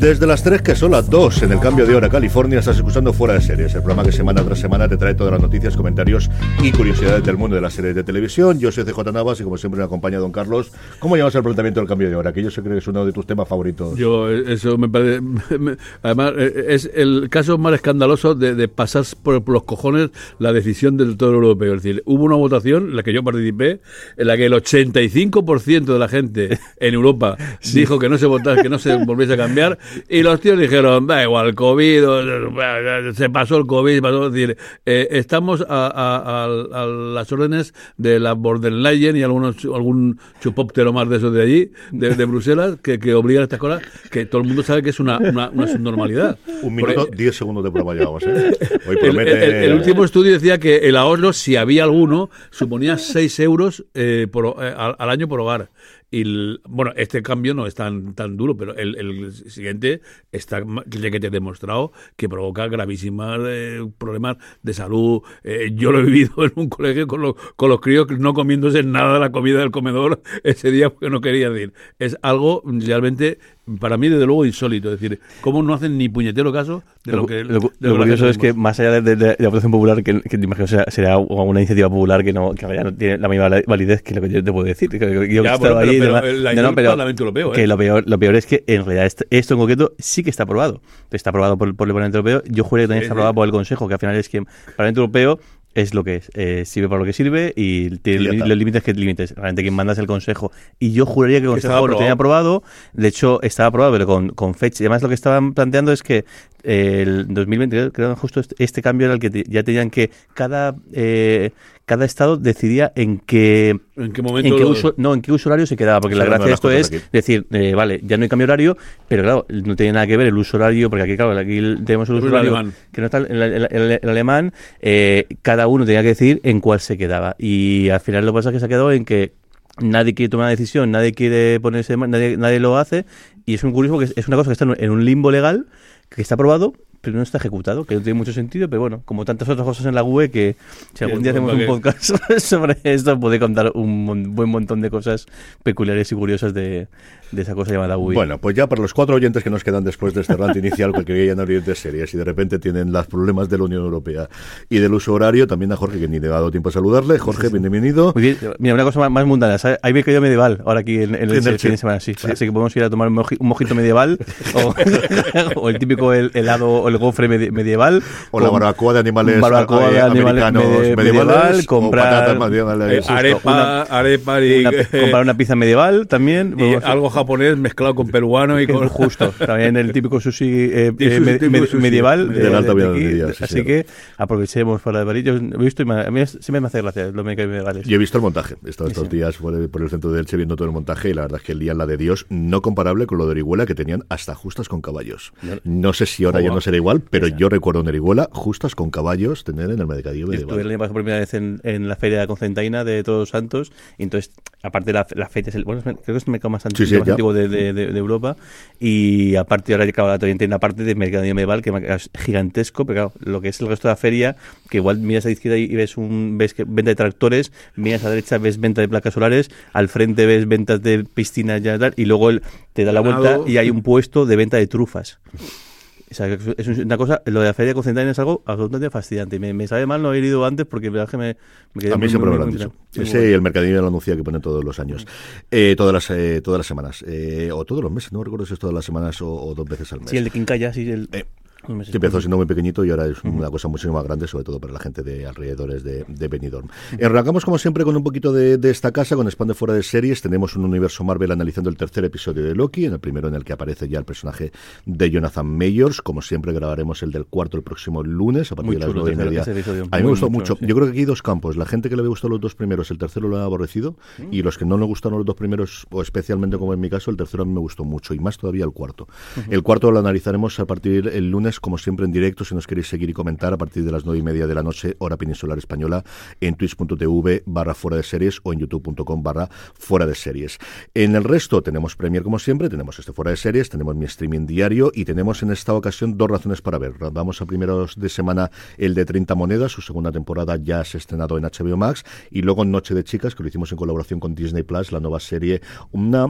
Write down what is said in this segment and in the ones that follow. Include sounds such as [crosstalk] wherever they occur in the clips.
Desde las 3 que son las 2 en el cambio de hora California estás escuchando Fuera de Series, el programa que semana tras semana te trae todas las noticias, comentarios y curiosidades del mundo de las series de televisión. Yo soy CJ Navas y como siempre me acompaña don Carlos. ¿Cómo llevas el planteamiento del cambio de hora? Que yo sé que es uno de tus temas favoritos. Yo, eh, eso me parece. [laughs] me- además, eh, es el caso más escandaloso de, de pasar por, por los cojones la decisión del todo europeo. Es decir, hubo una votación en la que yo participé, en la que el 85% de la gente en Europa [laughs] dijo que no se votase, que no se volviese a cambiar, y los tíos dijeron, da igual, COVID, o- se pasó el COVID, pasó", es decir, eh, estamos a, a- a- a las órdenes de la Borderline y algunos, algún chupóptero más de esos de allí, de, de Bruselas, que, que obligan a estas cosas, que todo el mundo sabe que es una, una, una subnormalidad. Un minuto, Porque 10 segundos de programa llevamos. ¿eh? [laughs] Hoy promete. el- el último estudio decía que el ahorro, si había alguno, suponía 6 euros eh, por, eh, al, al año por hogar. Y el- bueno, este cambio no es tan, tan duro, pero el, el siguiente está ya que te he demostrado que provoca gravísimos eh, problemas de salud. Eh, yo lo he vivido [laughs] en un colegio con, los con los críos no comiéndose nada de la comida del comedor [laughs] ese día porque no quería decir. Es algo realmente, para mí, desde luego, insólito. Es decir, cómo no hacen ni puñetero caso de lo, que. lo, de lo que la curioso es que más allá de, de- de la votación popular, que, que te imagino será, será una iniciativa popular que no, que ya no tiene la misma validez que lo que yo te puedo decir. que- que yo Ya, estado bueno, pero- ahí pero demás. la No, hizo no, el pero Parlamento Europeo, que ¿eh? lo peor, lo peor es que en realidad esto, esto en concreto sí que está aprobado. Está aprobado por, por el Parlamento Europeo. Yo juré que también está aprobado por el Consejo, que al final es que el Parlamento Europeo es lo que es, eh, sirve para lo que sirve y tiene Y los límites que límites. Realmente quien manda es el Consejo. Y yo juraría que el Consejo lo tenía aprobado. De hecho, estaba aprobado, pero con, con fecha. Y además lo que estaban planteando es que eh, el 2020, creo- que justo este, este cambio era el que te- ya tenían que cada eh, cada estado decidía en qué ¿En qué momento en qué lo- uso, no, en qué uso horario se quedaba, porque la gracia de esto es aquí. decir, eh, vale, ya no hay cambio horario, pero claro, no tiene nada que ver el uso horario, porque aquí, claro, aquí tenemos el uso El horario alemán. que no está el, el- el- el alemán, eh, cada uno tenía que decidir en cuál se quedaba. Y al final lo que pasa es que se ha quedado en que nadie quiere tomar una decisión, nadie quiere ponerse, nadie, nadie lo hace, y es un curioso porque es- es una cosa que está en un limbo legal, que está aprobado, pero no está ejecutado, que no tiene mucho sentido, pero bueno, como tantas otras cosas en la UE, que si algún día hacemos un ¿para podcast [laughs] sobre esto, puede contar un buen montón de cosas peculiares y curiosas de, de esa cosa llamada UE. Bueno, pues ya para los cuatro oyentes que nos quedan después de este rant [laughs] inicial, porque querían abrir de series y de repente tienen los problemas de la Unión Europea y del uso horario, también a Jorge, que ni le ha dado tiempo a saludarle. Jorge, bienvenido. Muy bien. Mira, una cosa más, más mundana. ¿sabes? Hay mercado medieval ahora aquí en, en el, el fin de sí. semana. Sí, Así que podemos ir a tomar un, moji- un mojito medieval [laughs] o, [laughs] o el típico hel- helado o el gofre medi- medieval. O la barbacoa de animales, barbacoa eh, de animales medievales, medieval, o comprar, patatas medievales. Eh, arepa, arepa y, una- comprar una pizza medieval también. y algo japonés mezclado con peruano y con justo también el típico sushi eh, eh, tipo med- sushi. medieval De la alta sí, así sí. que aprovechemos para de Yo he visto y me- a mí siempre me hace gracia los medievales Yo he visto el montaje. He estado estos Sí. días por el, por el centro de Elche viendo todo el montaje y la verdad es que el día la de Dios no comparable con lo de Orihuela que tenían hasta justas con caballos. No sé si ahora ya no será igual, pero yo recuerdo en Orihuela justas con caballos tener en el mercadillo estuve el medieval. pasado por primera vez en, en la feria de Concentaina de Todos Santos, y entonces, aparte de la, la feria, es el, bueno, creo que es el mercado más antiguo, Sí, sí, de, de- de- de Europa, y aparte ahora claro, también tiene una parte de mercadillo medieval que es gigantesco, pero claro, lo que es el resto de la feria, que igual miras a la izquierda y ves un ves que venta de tractores, miras a la derecha ves venta de placas solares, al frente ves ventas de piscinas ya y luego el- te da la vuelta y hay un puesto de venta de trufas. O sea, es una cosa, lo de la feria de Concentración es algo absolutamente fascinante. Me, me sabe mal no haber ido antes porque la me, me quedé A mí muy, siempre me lo han dicho. Ese bueno. y el mercadillo lo anuncia que pone todos los años. Eh, todas, las, eh, todas las semanas. eh, o todos los meses, no recuerdo si es todas las semanas o, o dos veces al mes. Sí, el de Quincaya, sí. El... Que empezó siendo muy pequeñito y ahora es una cosa muchísimo más grande, sobre todo para la gente de alrededores de, de Benidorm. Arrancamos, como siempre, con un poquito de, de esta casa, con Spam de Fuera de Series. Tenemos un universo Marvel analizando el tercer episodio de Loki, en el primero en el que aparece ya el personaje de Jonathan Mayors. Como siempre, grabaremos el del cuarto el próximo lunes, a partir Muy de las nueve y media. A mí me gustó mucho. chulo, sí. Yo creo que aquí hay dos campos. La gente que le había gustado los dos primeros, el tercero lo ha aborrecido, y los que no le gustaron los dos primeros, o especialmente como en mi caso, el tercero a mí me gustó mucho, y más todavía el cuarto. El cuarto lo analizaremos a partir el lunes, como siempre, en directo, si nos queréis seguir y comentar, a partir de las nueve y media de la noche, hora peninsular española, en twitch.tv barra fuera de series o en youtube.com barra fuera de series. En el resto tenemos Premier como siempre, tenemos este fuera de series, tenemos mi streaming diario y tenemos en esta ocasión dos razones para ver. Vamos a primeros de semana el de 30 monedas, su segunda temporada ya se ha estrenado en HBO Max y luego Noche de Chicas, que lo hicimos en colaboración con Disney Plus, la nueva serie, una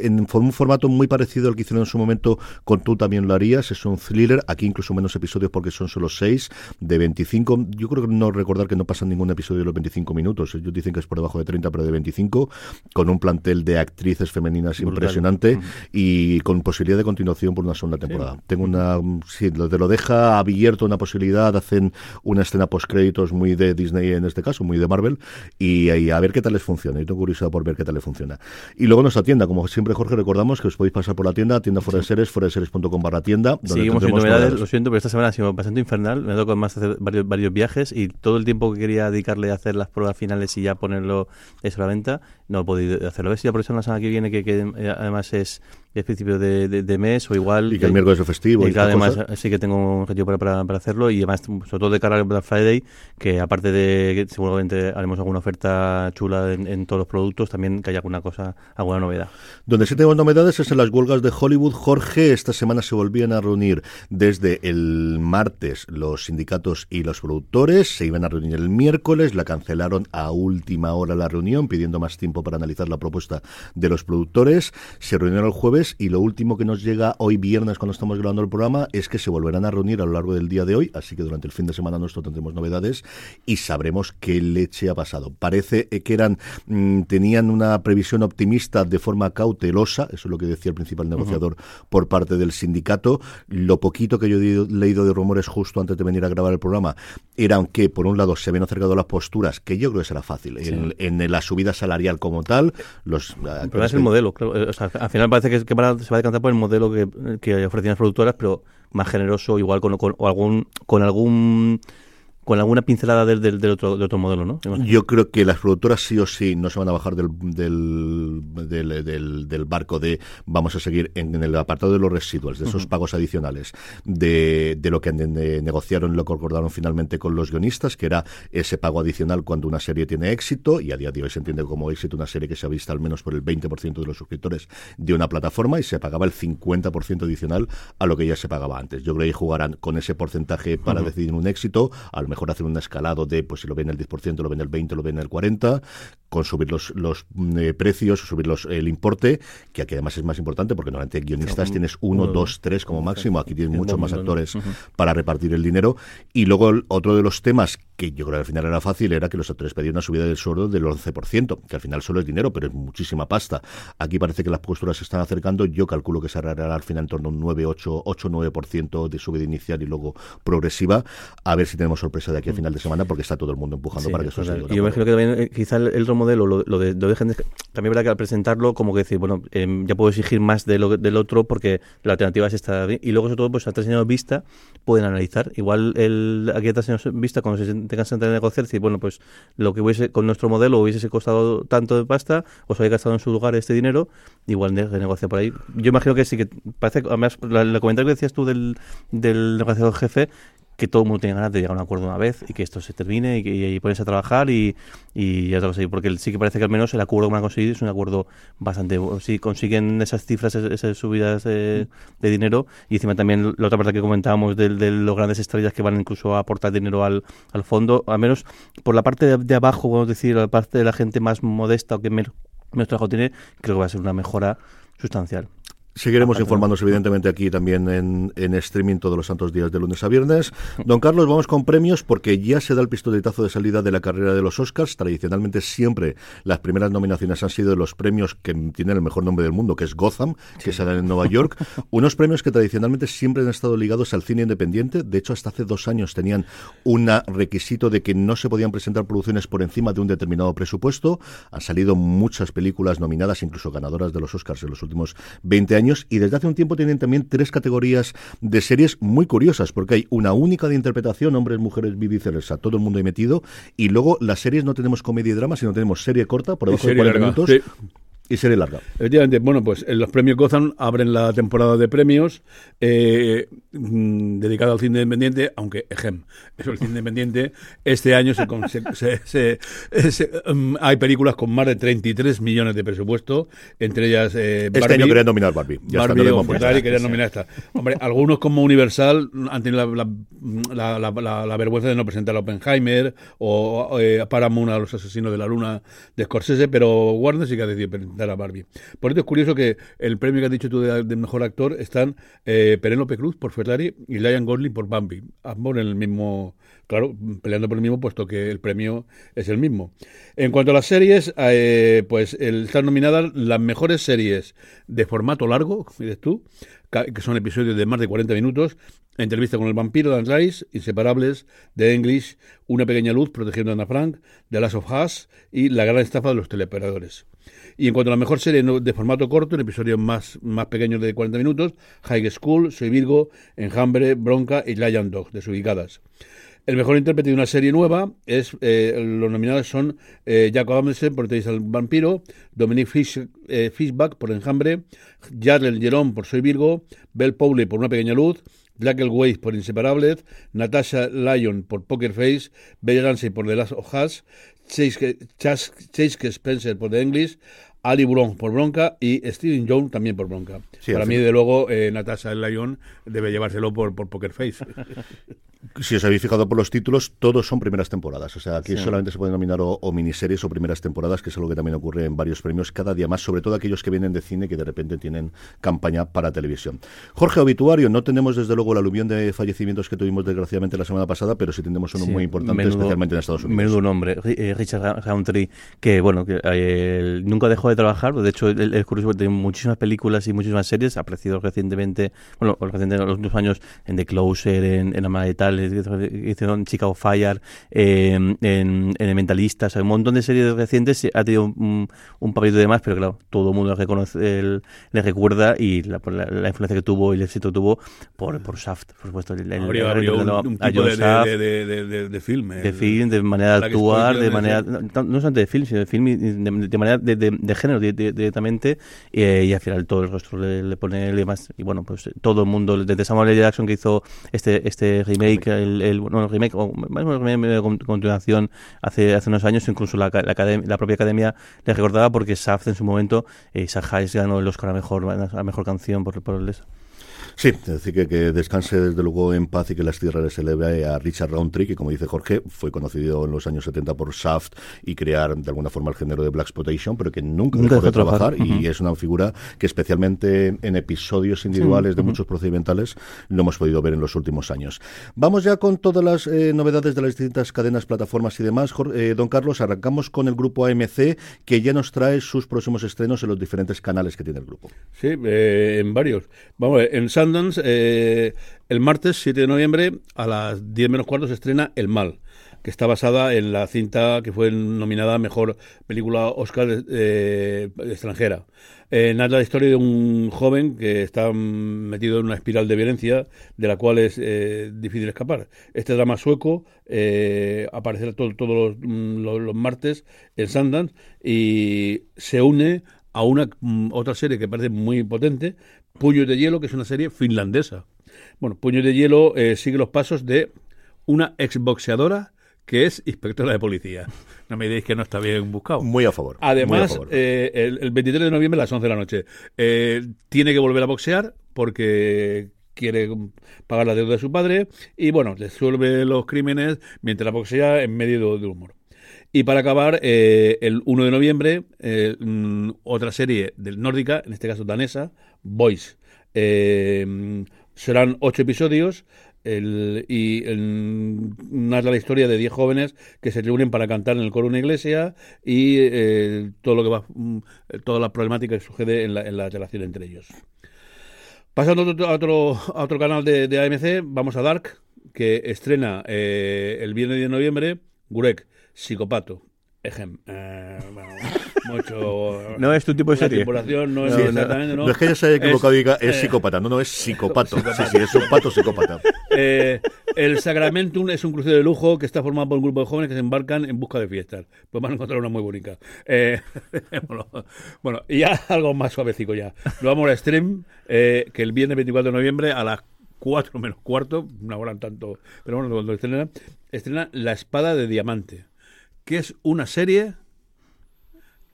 en un formato muy parecido al que hicieron en su momento con Tú también lo harías, es un thriller, aquí incluso menos episodios porque son solo 6 de 25, yo creo que no recordar que no pasan ningún episodio de los 25 minutos, ellos dicen que es por debajo de 30 pero de 25, con un plantel de actrices femeninas Brutal. impresionante y con posibilidad de continuación por una segunda temporada. Tengo una, sí, lo, te lo deja abierto una posibilidad, hacen una escena post créditos muy de Disney en este caso, muy de Marvel, y, y a ver qué tal les funciona. Yo tengo curiosidad por ver qué tal les funciona. Y luego nuestra tienda, como siempre Jorge, recordamos que os podéis pasar por la tienda, tienda fuera de series, fuera de series.com barra tienda. donde Seguimos tendremos novedades, lo siento, pero esta semana ha sido bastante infernal. Me ha tocado más hacer varios, varios viajes y todo el tiempo que quería dedicarle a hacer las pruebas finales y ya ponerlo eso a la venta, no he podido hacerlo. A ver si aprovechando la semana que viene, que, que, eh, además es el principio de, de- de mes o igual. Y que el miércoles es festivo. Y que además cosas. sí que tengo un objetivo para, para, para hacerlo y además, sobre todo de cara al Black Friday, que aparte de que seguramente haremos alguna oferta chula en, en todos los productos, también que haya alguna cosa, alguna novedad. Donde sí tenemos novedades es en las huelgas de Hollywood. Jorge, esta semana se volvían a reunir desde el martes los sindicatos y los productores. Se iban a reunir el miércoles, la cancelaron a última hora la reunión, pidiendo más tiempo para analizar la propuesta de los productores. Se reunieron el jueves y lo último que nos llega hoy viernes cuando estamos grabando el programa es que se volverán a reunir a lo largo del día de hoy, así que durante el fin de semana nuestro tendremos novedades y sabremos qué leche ha pasado. Parece eh, que eran mm, tenían una previsión optimista de forma cautelosa, eso es lo que decía el principal negociador por parte del sindicato. Lo poquito que yo he leído de rumores justo antes de venir a grabar el programa eran que, por un lado, se habían acercado las posturas, que yo creo que será fácil, Sí. en, en la subida salarial como tal. Los, El problema es el modelo. claro. Eh, O sea, al final parece que, que a- se va a decantar por el modelo que, que ofrecían las productoras, pero más generoso, igual con, con- o algún, con algún con alguna pincelada del, del, del otro, del otro modelo, ¿no? Yo creo que las productoras sí o sí no se van a bajar del, del, del, barco de vamos a seguir en, en el apartado de los residuos, de esos pagos adicionales, de, de lo que ne- negociaron, lo que acordaron finalmente con los guionistas, que era ese pago adicional cuando una serie tiene éxito, y a día de hoy se entiende como éxito una serie que se ha visto al menos por el 20% de los suscriptores de una plataforma y se pagaba el 50% adicional a lo que ya se pagaba antes. Yo creo que ahí jugarán con ese porcentaje para decidir un éxito, a lo mejor hacen un escalado de, pues si lo ven el 10%, lo ven el 20%, lo ven el 40%, con subir los, los mm, eh, precios, subir los, el importe, que aquí además es más importante porque normalmente guionistas tienes uno, uno, dos, tres como máximo, aquí tienes Es muchos más actores para repartir el dinero. Y luego el- otro de los temas que yo creo que al final era fácil era que los actores pedían una subida del sueldo del 11%, que al final solo es dinero, pero es muchísima pasta. Aquí parece que las posturas se están acercando, yo calculo que se arreglará al final en torno a un 9, 8, 8 9% de subida inicial y luego progresiva, a ver si tenemos sorpresa de aquí a final de semana, porque está todo el mundo empujando Sí, para que esto total. se Y yo imagino que también eh, quizá el, el otro modelo, lo, lo de, lo dejen de- también verá que al presentarlo como que decir, bueno, em, ya puedo exigir más de lo, del otro porque la alternativa es esta. Y luego sobre todo, pues a tres vista pueden analizar. Igual el, aquí a tres vista, cuando se tengan que negociar, decir, bueno, pues lo que hubiese con nuestro modelo hubiese costado tanto de pasta, os habéis gastado en su lugar este dinero, igual de, negociar por ahí. Yo imagino que sí que parece, además, la- el comentario que decías tú del, del negociador jefe, que todo el mundo tiene ganas de llegar a un acuerdo una vez y que esto se termine y, que, y ponerse a trabajar y, y ya sé, porque sí que parece que al menos el acuerdo que van a conseguir es un acuerdo bastante bu- si consiguen esas cifras, esas, subidas de, de dinero y encima también la otra parte que comentábamos de, de los grandes estrellas que van incluso a aportar dinero al, al fondo, al menos por la parte de, de abajo, vamos a decir, la parte de la gente más modesta o que menos, menos trabajo tiene, creo que va a ser una mejora sustancial. Seguiremos informándonos, evidentemente, aquí también en, en, streaming todos los santos días de lunes a viernes. Don Carlos, vamos con premios porque ya se da el pistoletazo de salida de la carrera de los Oscars. Tradicionalmente, siempre las primeras nominaciones han sido de los premios que tienen el mejor nombre del mundo, que es Gotham, que se dan en Nueva York. [laughs] Unos premios que tradicionalmente siempre han estado ligados al cine independiente. De hecho, hasta hace dos años tenían un requisito de que no se podían presentar producciones por encima de un determinado presupuesto. Han salido muchas películas nominadas, incluso ganadoras de los Oscars en los últimos 20 años y desde hace un tiempo tienen también tres categorías de series muy curiosas porque hay una única de interpretación, hombres, mujeres, viceversa, todo el mundo ahí metido y luego las series no tenemos comedia y drama, sino tenemos serie corta por debajo de 40 minutos. Y serie larga. Efectivamente, bueno, pues los premios Gotham abren la temporada de premios eh, mm, dedicada al cine independiente, aunque, ejem, eso el cine independiente, este año se, se, um, hay películas con más de 33 millones de presupuesto, entre ellas eh, Barbie, Este año querían nominar Barbie. Ya Barbie está, no Ferrari querían nominar esta. Hombre, algunos como Universal han tenido la, la, la, la vergüenza de no presentar a Oppenheimer o eh, Paramount a los asesinos de la luna de Scorsese, pero Warner sí que ha decidido de la Barbie. Por eso es curioso que el premio que has dicho tú de, mejor actor están eh, Penélope Cruz por Ferrari y Ryan Gosling por Bambi. Ambos en el mismo, claro, peleando por el mismo puesto que el premio es el mismo. En cuanto a las series, eh, pues están nominadas las mejores series de formato largo, dices tú, que son episodios de más de 40 minutos, Entrevista con el vampiro, Dan Rice, Inseparables, The English, Una pequeña luz, Protegiendo a Ana Frank, The Last of Us y La gran estafa de los teleoperadores. Y en cuanto a la mejor serie de formato corto, en episodios más, más pequeños de 40 minutos, High School, Soy Virgo, Enjambre, Bronca y Lion Dog, desubicadas. El mejor intérprete de una serie nueva es eh, los nominados son eh, Jacob Amundsen por Teis al Vampiro, Dominic Fish, eh, Fishback por Enjambre, Jarrell Jerome por Soy Virgo, Bell Powley por Una Pequeña Luz, Blackwell Weiss por Inseparables, Natasha Lyon por Poker Face, Bella Ramsey por The Last of Us, Chase Spencer por The English, Ali Bron por Bronca y Steven Jones también por Bronca. Para mí, de luego, eh, Natasha Lyon debe llevárselo por, por Poker Face. [laughs] si os habéis fijado por los títulos, todos son primeras temporadas. O sea, aquí solamente se pueden nominar o, miniseries o primeras temporadas, que es algo que también ocurre en varios premios cada día más, sobre todo aquellos que vienen de cine que de repente tienen campaña para televisión. Jorge Obituario, no tenemos desde luego la aluvión de fallecimientos que tuvimos desgraciadamente la semana pasada, pero sí tenemos uno muy importante, especialmente en Estados Unidos. Menudo nombre, eh, Richard Roundtree, que bueno, que eh, nunca dejó de trabajar, de hecho es curioso tiene muchísimas películas y muchísimas series, ha aparecido recientemente, bueno, recientemente en los últimos años en The Closer, en, en Ama de Tal, hicieron Chicago Fire, eh, en, en, El Mentalista, un montón de series recientes ha tenido un, un papelito de más, pero claro, todo el mundo le, reconoce, le recuerda y la, la, influencia que tuvo y el éxito que tuvo por, por Shaft, por supuesto. El, habría, habría un, un, tipo de, Shaft, de, de, de, de, film. De film, de manera de actuar, de manera, no, no solamente de film, sino de film, de, manera de, género directamente, eh, y al final todo el rostro le, le pone y demás. Y bueno, pues todo el mundo, desde Samuel L. Jackson que hizo este, este remake, el, el, bueno, remake, o más continuación hace, hace unos años, incluso la, la, propia academia le recordaba porque Shaft en su momento, eh, Hayes ganó el Oscar a mejor, a mejor canción por, por el eso. Sí, es decir, que, que, descanse desde luego en paz y que las tierras se eleve a Richard Roundtree, que como dice Jorge, fue conocido en los años 70 por Shaft y crear de alguna forma el género de Black Exploitation, pero que nunca, dejó de trabajar, y es una figura que especialmente en episodios individuales de muchos procedimentales lo hemos podido ver en los últimos años. Vamos ya con todas las eh, novedades de las distintas cadenas, plataformas y demás. Eh, don Carlos, arrancamos con el grupo AMC, que ya nos trae sus próximos estrenos en los diferentes canales que tiene el grupo. Sí, eh, en varios. Vamos, en eh, el martes 7 de noviembre a las 10 menos cuarto se estrena El Mal, que está basada en la cinta que fue nominada Mejor Película Oscar eh, extranjera. Eh, narra la historia de un joven que está metido en una espiral de violencia de la cual es eh, difícil escapar. Este drama sueco aparecerá todos los, los, martes en Sundance y se une a una mm, otra serie que parece muy potente, Puños de Hielo, que es una serie finlandesa. Bueno, Puños de Hielo eh, sigue los pasos de una exboxeadora que es inspectora de policía. No me digáis que no está bien buscado. Muy a favor. Además, Eh, el, 23 de noviembre a las 11 de la noche, eh, tiene que volver a boxear porque quiere pagar la deuda de su padre y bueno, resuelve los crímenes mientras boxea en medio de, de humor. Y para acabar, eh, el 1 de noviembre, eh, mm, otra serie del nórdica, en este caso danesa, Boys. Eh, serán ocho episodios y narra la historia de diez jóvenes que se reúnen para cantar en el coro de una iglesia y todo lo que va, mm, toda la problemática que sucede en la, relación entre ellos. Pasando a otro, a otro, canal de, de AMC, vamos a Dark, que estrena el viernes 10 de noviembre, Gurek, Psicopato. Ejem. Eh, bueno, [laughs] mucho. No es tu tipo de serie. no es exactamente, ¿no? No es que ya se haya equivocado y diga es eh, psicópata, no, no, es psicópato. Sí, sí, es un pato psicópata. Eh, el Sacramentum es un crucero de lujo que está formado por un grupo de jóvenes que se embarcan en busca de fiestas. Pues van a encontrar una muy bonita. Eh, [laughs] bueno, bueno, y ya algo más suavecico ya. Nos vamos a Stream, eh, que el viernes 24 de noviembre a las 4 menos cuarto, una hora en tanto, pero bueno, cuando estrena, estrena La Espada de Diamante, que es una serie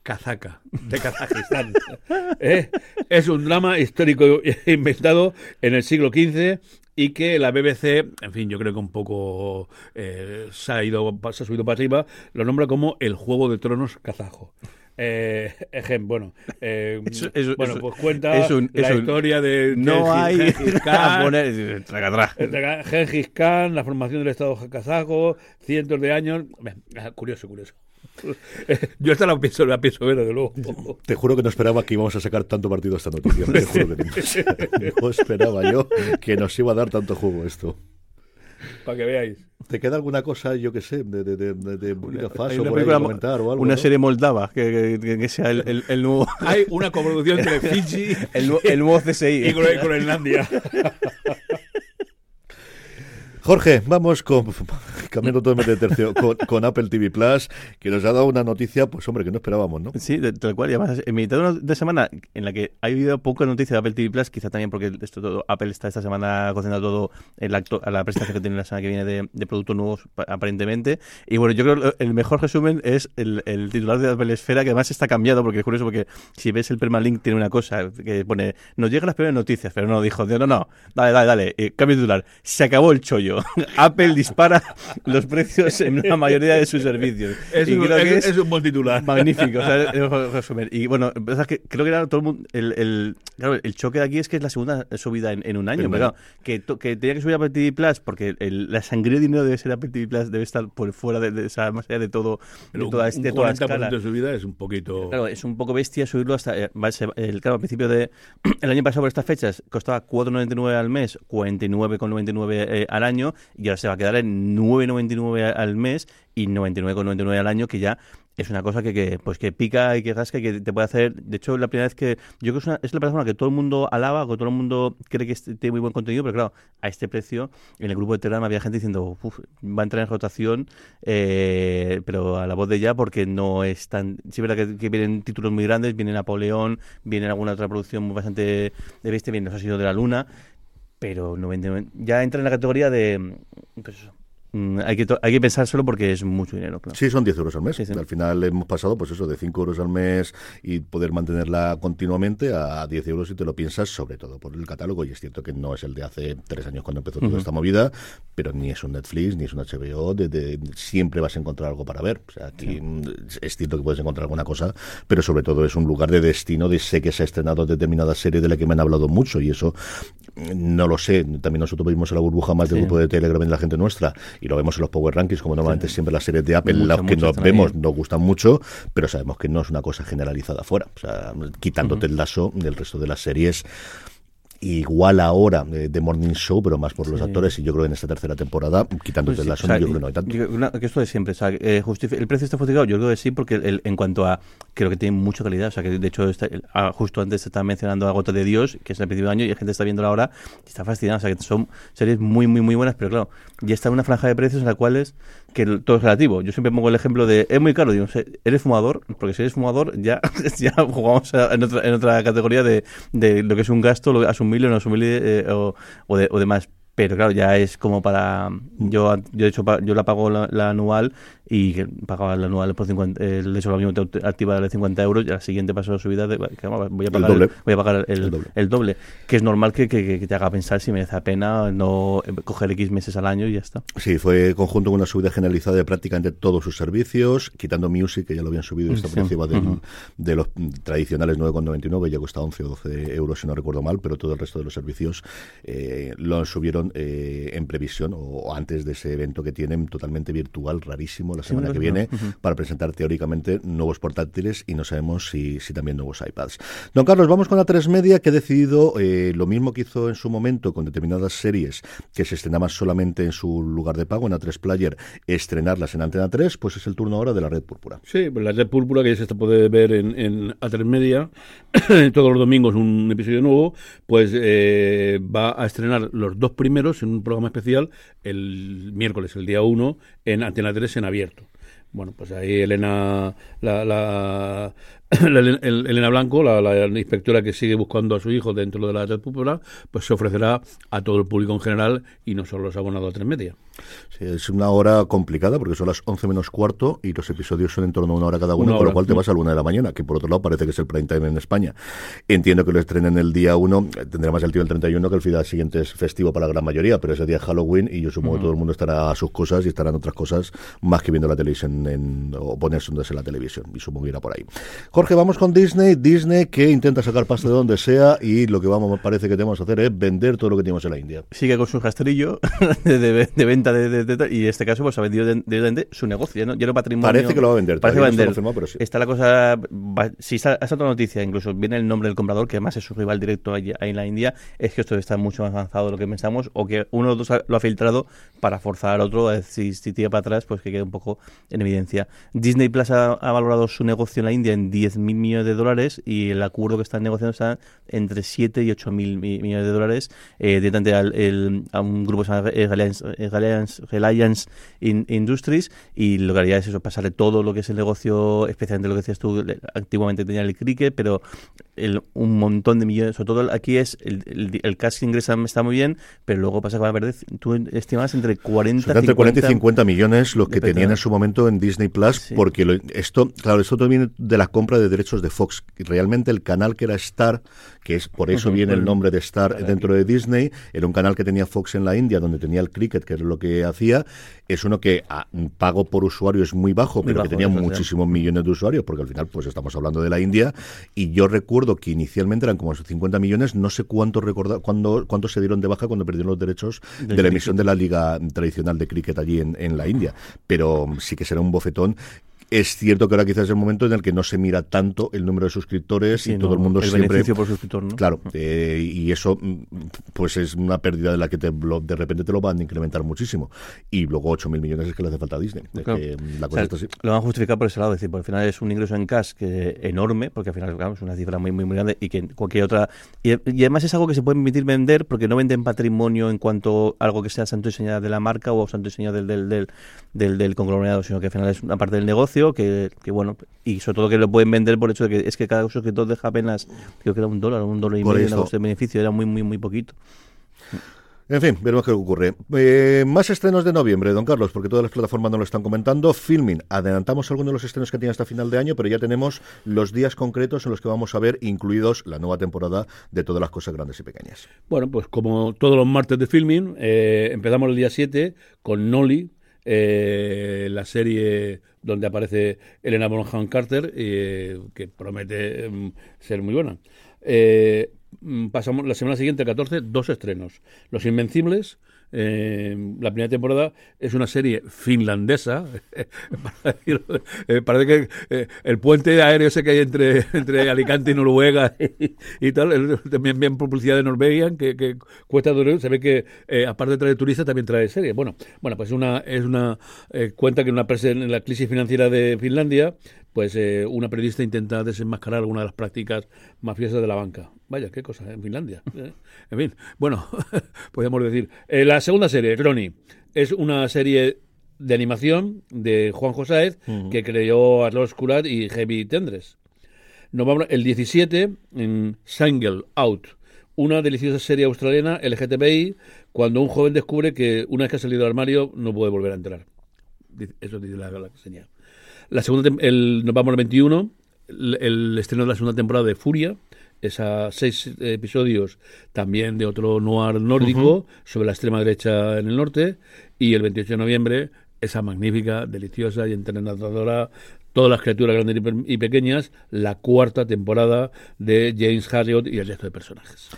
kazaca, de Kazajistán. [laughs] ¿Eh? Es un drama histórico [laughs] inventado en el siglo XV y que la BBC, en fin, yo creo que un poco eh, se ha ido, se ha subido para arriba, lo nombra como el Juego de Tronos kazajo. Eh, [laughs] ejem, bueno, eh, Eso- eso- bueno, eso- pues cuenta es un- la historia de No Gengis- hay Gengis Khan, [laughs] traga, traga. Gengis Khan, la formación del Estado kazajo, cientos de años. Ah, Curioso, curioso. [laughs] Yo esta la pienso, la pienso ver, desde luego. Te juro que no esperaba que íbamos a sacar tanto partido a esta noticia. Te juro que no. No esperaba yo que nos iba a dar tanto juego esto. Para que veáis. ¿Te queda alguna cosa, yo qué sé, de, de, de, de, Faso por ahí comentar o algo? una ¿no? serie moldava que, que- que sea el, el- el nuevo [laughs] Hay una coproducción entre [laughs] Fiji el, el nuevo CSI. y Gro- Groenlandia. [laughs] Jorge, vamos con cambiando totalmente de tercio [laughs] con, con Apple TV Plus, que nos ha dado una noticia, pues hombre, que no esperábamos, ¿no? Sí, tal cual. Y además, en mitad de semana en la que ha habido poca noticia de Apple TV Plus, quizá también porque esto todo, Apple está esta semana concentrando todo el acto, a la presentación que tiene la semana que viene de, de productos nuevos, pa- aparentemente. Y bueno, yo creo que el mejor resumen es el, el titular de Apple Esfera, que además está cambiado, porque es curioso, porque si ves el permalink, tiene una cosa que pone: Nos llegan las primeras noticias, pero no, dijo: No, no, dale, dale, dale, eh, cambio de titular. Se acabó el chollo. [laughs] Apple dispara los precios en una mayoría de sus servicios. [laughs] Es, Y un, creo que es- es un buen titular. Magnífico, o sea, [laughs] es resumen. Y bueno, la es que creo que era todo el mundo. El, el, claro, el choque de aquí es que es la segunda subida en, en un año. Pero claro, que, to- que tenía que subir a Apple TV Plus porque el, la sangre de dinero debe ser Apple TV Plus, debe estar por fuera de, de esa, más allá de todo, Pero de toda, un, de un toda la 40% escala. de su vida es un poquito. Claro, es un poco bestia subirlo hasta. eh, el, claro, al principio de. [clears throat] El año pasado por estas fechas costaba 4,99 al mes, 49,99 eh, al año, y ahora se va a quedar en 9,99 al mes y 99,99 al año, que ya es una cosa que, que, pues que pica y que rasca y que te puede hacer. De hecho, la primera vez que. Yo creo que es, una- es la plataforma que todo el mundo alaba, que todo el mundo cree que tiene muy buen contenido, pero claro, a este precio, en el grupo de Telegram había gente diciendo, "Uf, va a entrar en rotación, eh, pero a la voz de ya, porque no es tan. Sí, es verdad que, vienen títulos muy grandes, viene Napoleón, viene alguna otra producción bastante de bestia, viene Nos ha sido de la Luna, pero 99 ya entra en la categoría de. Pues hay, que hay que pensárselo porque es mucho dinero, claro. Sí, son 10 euros al mes. Sí, sí. Al final hemos pasado, pues eso, de 5 euros al mes y poder mantenerla continuamente a 10 euros si te lo piensas, sobre todo por el catálogo. Y es cierto que no es el de hace tres años cuando empezó toda esta movida, pero ni es un Netflix, ni es un HBO. de- de- siempre vas a encontrar algo para ver. O sea, aquí mm, es cierto que puedes encontrar alguna cosa, pero sobre todo es un lugar de destino de sé que se ha estrenado determinada serie de la que me han hablado mucho y eso mm, no lo sé. También nosotros vimos en la burbuja más del grupo de Telegram de la gente nuestra y lo vemos en los Power Rankings, como normalmente siempre las series de Apple, Mucho, las que nos vemos ahí. nos gustan mucho, pero sabemos que no es una cosa generalizada fuera. O sea, quitándote el lazo del resto de las series. Igual ahora eh, de Morning Show, pero más por los actores, y yo creo que en esta tercera temporada, quitándote Pues sí, lazo, o sea, yo creo que no hay tanto. yo- una- que esto de siempre, o sea, eh, el precio está justificado, yo creo que sí, porque el- en cuanto a, creo que tiene mucha calidad, o sea, que de hecho, está- el- ah, justo antes se estaba mencionando a Gota de Dios, que es el principio año, y la gente está viendo ahora y está fascinada, o sea, que son series muy, muy, muy buenas, pero claro, ya está una franja de precios en la cual es que todo es relativo. Yo siempre pongo el ejemplo de, es muy caro, digo, ¿eres fumador? Porque si eres fumador, ya, [laughs] ya jugamos a- en, otra, en otra categoría de, de lo que es un gasto, lo, asumible o no asumible, eh, o, o, de, o demás pero claro, ya es como para... Yo, yo de hecho, yo la pago la, la anual y pagaba la anual por 50, el desarrollamiento activa de 50 euros y a la siguiente paso de subida de, que, voy a pagar, doble. voy a pagar el, El doble. el doble. Que es normal que, que- que te haga pensar si merece la pena no eh, coger X meses al año y ya está. Sí, fue conjunto con una subida generalizada de prácticamente todos sus servicios, quitando Music, que ya lo habían subido y está por Sí. encima del- Ujú. de los tradicionales 9,99, ya cuesta 11 o 12 euros si no recuerdo mal, pero todo el resto de los servicios eh, lo subieron eh, en previsión o antes de ese evento que tienen totalmente virtual, rarísimo, la semana que no. viene, para presentar teóricamente nuevos portátiles y no sabemos si, si también nuevos iPads. Don Carlos, vamos con la 3 Media que ha decidido eh, lo mismo que hizo en su momento con determinadas series que se estrenaban solamente en su lugar de pago, en A3 Player, estrenarlas en Antena 3, pues es el turno ahora de la Red Púrpura. Sí, pues la red púrpura que ya se puede ver en, en A3 Media, [clears throat] todos los domingos un episodio nuevo, pues eh, va a estrenar los dos primeros en un programa especial el miércoles, el día 1, en Antena 3 en abierto. Bueno, pues ahí Elena, la, la Elena- el- Elena Blanco, la, la inspectora que sigue buscando a su hijo dentro de la red púrpura, pues se ofrecerá a todo el público en general y no solo los abonados a tres media. Sí, es una hora complicada porque son las 11 menos cuarto y los episodios son en torno a una hora cada uno, con lo cual te vas a la una de la mañana, que por otro lado parece que es el prime time en España. Entiendo que lo estrenen el día 1, tendrá más el tío el 31 que el día siguiente es festivo para la gran mayoría, pero ese día es Halloween y yo supongo que todo el mundo estará a sus cosas y estarán otras cosas más que viendo la televisión en, o ponerse en la televisión y supongo que irá por ahí. Jorge, vamos con Disney, Disney que intenta sacar pasta de donde sea y lo que vamos parece que tenemos que hacer es vender todo lo que tenemos en la India. Sigue con su rastrillo [laughs] de, de- de venta de, y en este caso pues ha vendido directamente su negocio, ya no, ya no patrimonio. Parece que lo va a vender, Parece que va a vender. pero sí. Está la cosa, va- si está, otra noticia, incluso viene el nombre del comprador, que además es su rival directo ahí, ahí en la India, es que esto está mucho más avanzado de lo que pensamos, o que uno de los dos lo ha filtrado para forzar al otro, a decir, si tira para atrás, pues que quede un poco en evidencia. Disney Plus ha, ha valorado su negocio en la India en 10.000 millones de dólares y el acuerdo que están negociando está entre 7 y 8.000 mi- millones de dólares eh, directamente al- el- a un grupo que se llama eh, Reliance, Reliance, Reliance In- Industries y lo que haría es eso, pasarle todo lo que es el negocio, especialmente lo que decías tú, antiguamente tenía el cricket, pero el- un montón de millones, sobre todo aquí es el, el, el cash que ingresan está muy bien, pero luego pasa que van a perder, tú estimas entre 40 Son entre 40 y 50 millones los que tenían en su momento en Disney Plus, Sí. porque lo- esto, claro, esto viene de la compra de derechos de Fox. Realmente el canal que era Star, que es por eso viene el nombre de Star dentro de Disney, era un canal que tenía Fox en la India, donde tenía el cricket, que es lo que hacía. Es uno que a pago por usuario es muy bajo, Muy pero bajo, que tenía muchísimos millones de usuarios, porque al final pues estamos hablando de la India. Y yo recuerdo que inicialmente eran como 50 millones, no sé cuántos recorda, cuándo, cuántos se dieron de baja cuando perdieron los derechos Del de la emisión de la liga tradicional de cricket allí en, en la India. Pero sí que será un bofetón. Es cierto que ahora quizás es el momento en el que no se mira tanto el número de suscriptores Sí, y todo el mundo el siempre... beneficio por suscriptor, ¿no? Claro, eh, y eso mm, pues es una pérdida de la que te, lo- de repente te lo van a incrementar muchísimo. Y luego 8.000 millones es que le hace falta a Disney. Es Claro. que, mm, la O cosa sea, está así. Lo van a justificar por ese lado, es decir, por al final es un ingreso en cash que enorme, porque al final claro, es una cifra muy, muy, muy grande y que cualquier otra. Y, y además es algo que se puede permitir vender porque no venden patrimonio en cuanto a algo que sea santo y señal de la marca o santo y señal del, del, del, del, del conglomerado, sino que al final es una parte del negocio que, que, bueno, y sobre todo que lo pueden vender por el hecho de que es que cada suscriptor deja apenas, creo que era un dólar, un dólar y Por medio de beneficio, era muy, muy, muy poquito. En fin, veremos qué ocurre. Eh, más estrenos de noviembre, don Carlos, porque todas las plataformas no lo están comentando. Filming, adelantamos algunos de los estrenos que tiene hasta final de año, pero ya tenemos los días concretos en los que vamos a ver incluidos la nueva temporada de todas las cosas grandes y pequeñas. Bueno, pues como todos los martes de filming, eh, empezamos el día 7 con Nolly, eh, la serie donde aparece Elena Bonham Carter, que promete em, ser muy buena. Eh, mm, pasamos la semana siguiente, el 14, dos estrenos. Los Invencibles. Eh, la primera temporada es una serie finlandesa. [laughs] eh, parece que eh, el puente aéreo ese que hay entre, [laughs] entre Alicante y Noruega [laughs] y, tal, también bien publicidad de Norwegian, que, cuesta dinero. Se ve que eh, aparte de traer turistas también trae series. Bueno, bueno, pues una, es una cuenta que una en la crisis financiera de Finlandia, pues una periodista intenta desenmascarar alguna de las prácticas mafiosas de la banca. Vaya, qué cosa, ¿eh? en Finlandia. ¿eh? En fin, bueno, [laughs] podríamos decir. Eh, la segunda serie, Crony, es una serie de animación de Juan Josáez, que creó Arlos Curat y Heavy Tendres. Nos vamos el 17 en Single Out, una deliciosa serie australiana, LGTBI, cuando un joven descubre que una vez que ha salido del armario no puede volver a entrar. Eso dice la, la señal. La segunda, el, nos vamos al 21, el, el estreno de la segunda temporada de Furia, esas seis episodios también de otro noir nórdico sobre la extrema derecha en el norte, y el 28 de noviembre, esa magnífica, deliciosa y entrenadora, todas las criaturas grandes y pe- y pequeñas, la cuarta temporada de James Harriot y el resto de personajes.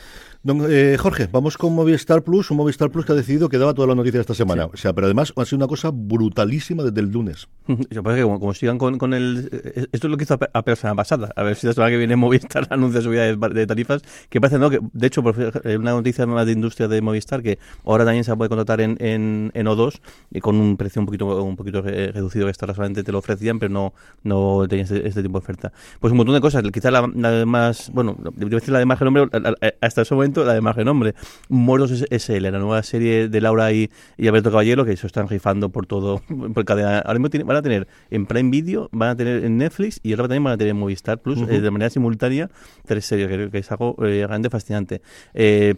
Don, eh, Jorge, vamos con Movistar Plus, un Movistar Plus que ha decidido que daba todas las noticias esta semana. O sea, pero además ha sido una cosa brutalísima desde el lunes. [laughs] Lo que pasa es que como, como sigan con, con el... eh, Esto es lo que hizo a la semana pasada. A ver si la semana que viene Movistar [laughs] anuncia subida de, de tarifas. Que parece, ¿no? Que, de hecho, por eh, una noticia más de industria de Movistar que ahora también se puede contratar en, en, en O2 y con un precio un poquito un poquito eh, reducido que hasta solamente te lo ofrecían, pero no, no tenías este, este tipo de oferta. Pues un montón de cosas. Quizá la, la de más... Bueno, debo decir la de más renombre, la- la- hasta ese momento la de más renombre. Muertos SL, la nueva serie de Laura y, y Alberto Caballero que se están rifando por todo, [laughs] por cadena. Ahora mismo tiene- van a tener en Prime Video, van a tener en Netflix y ahora también van a tener en Movistar Plus eh, de manera simultánea tres series, que, que es algo eh, realmente fascinante. Eh,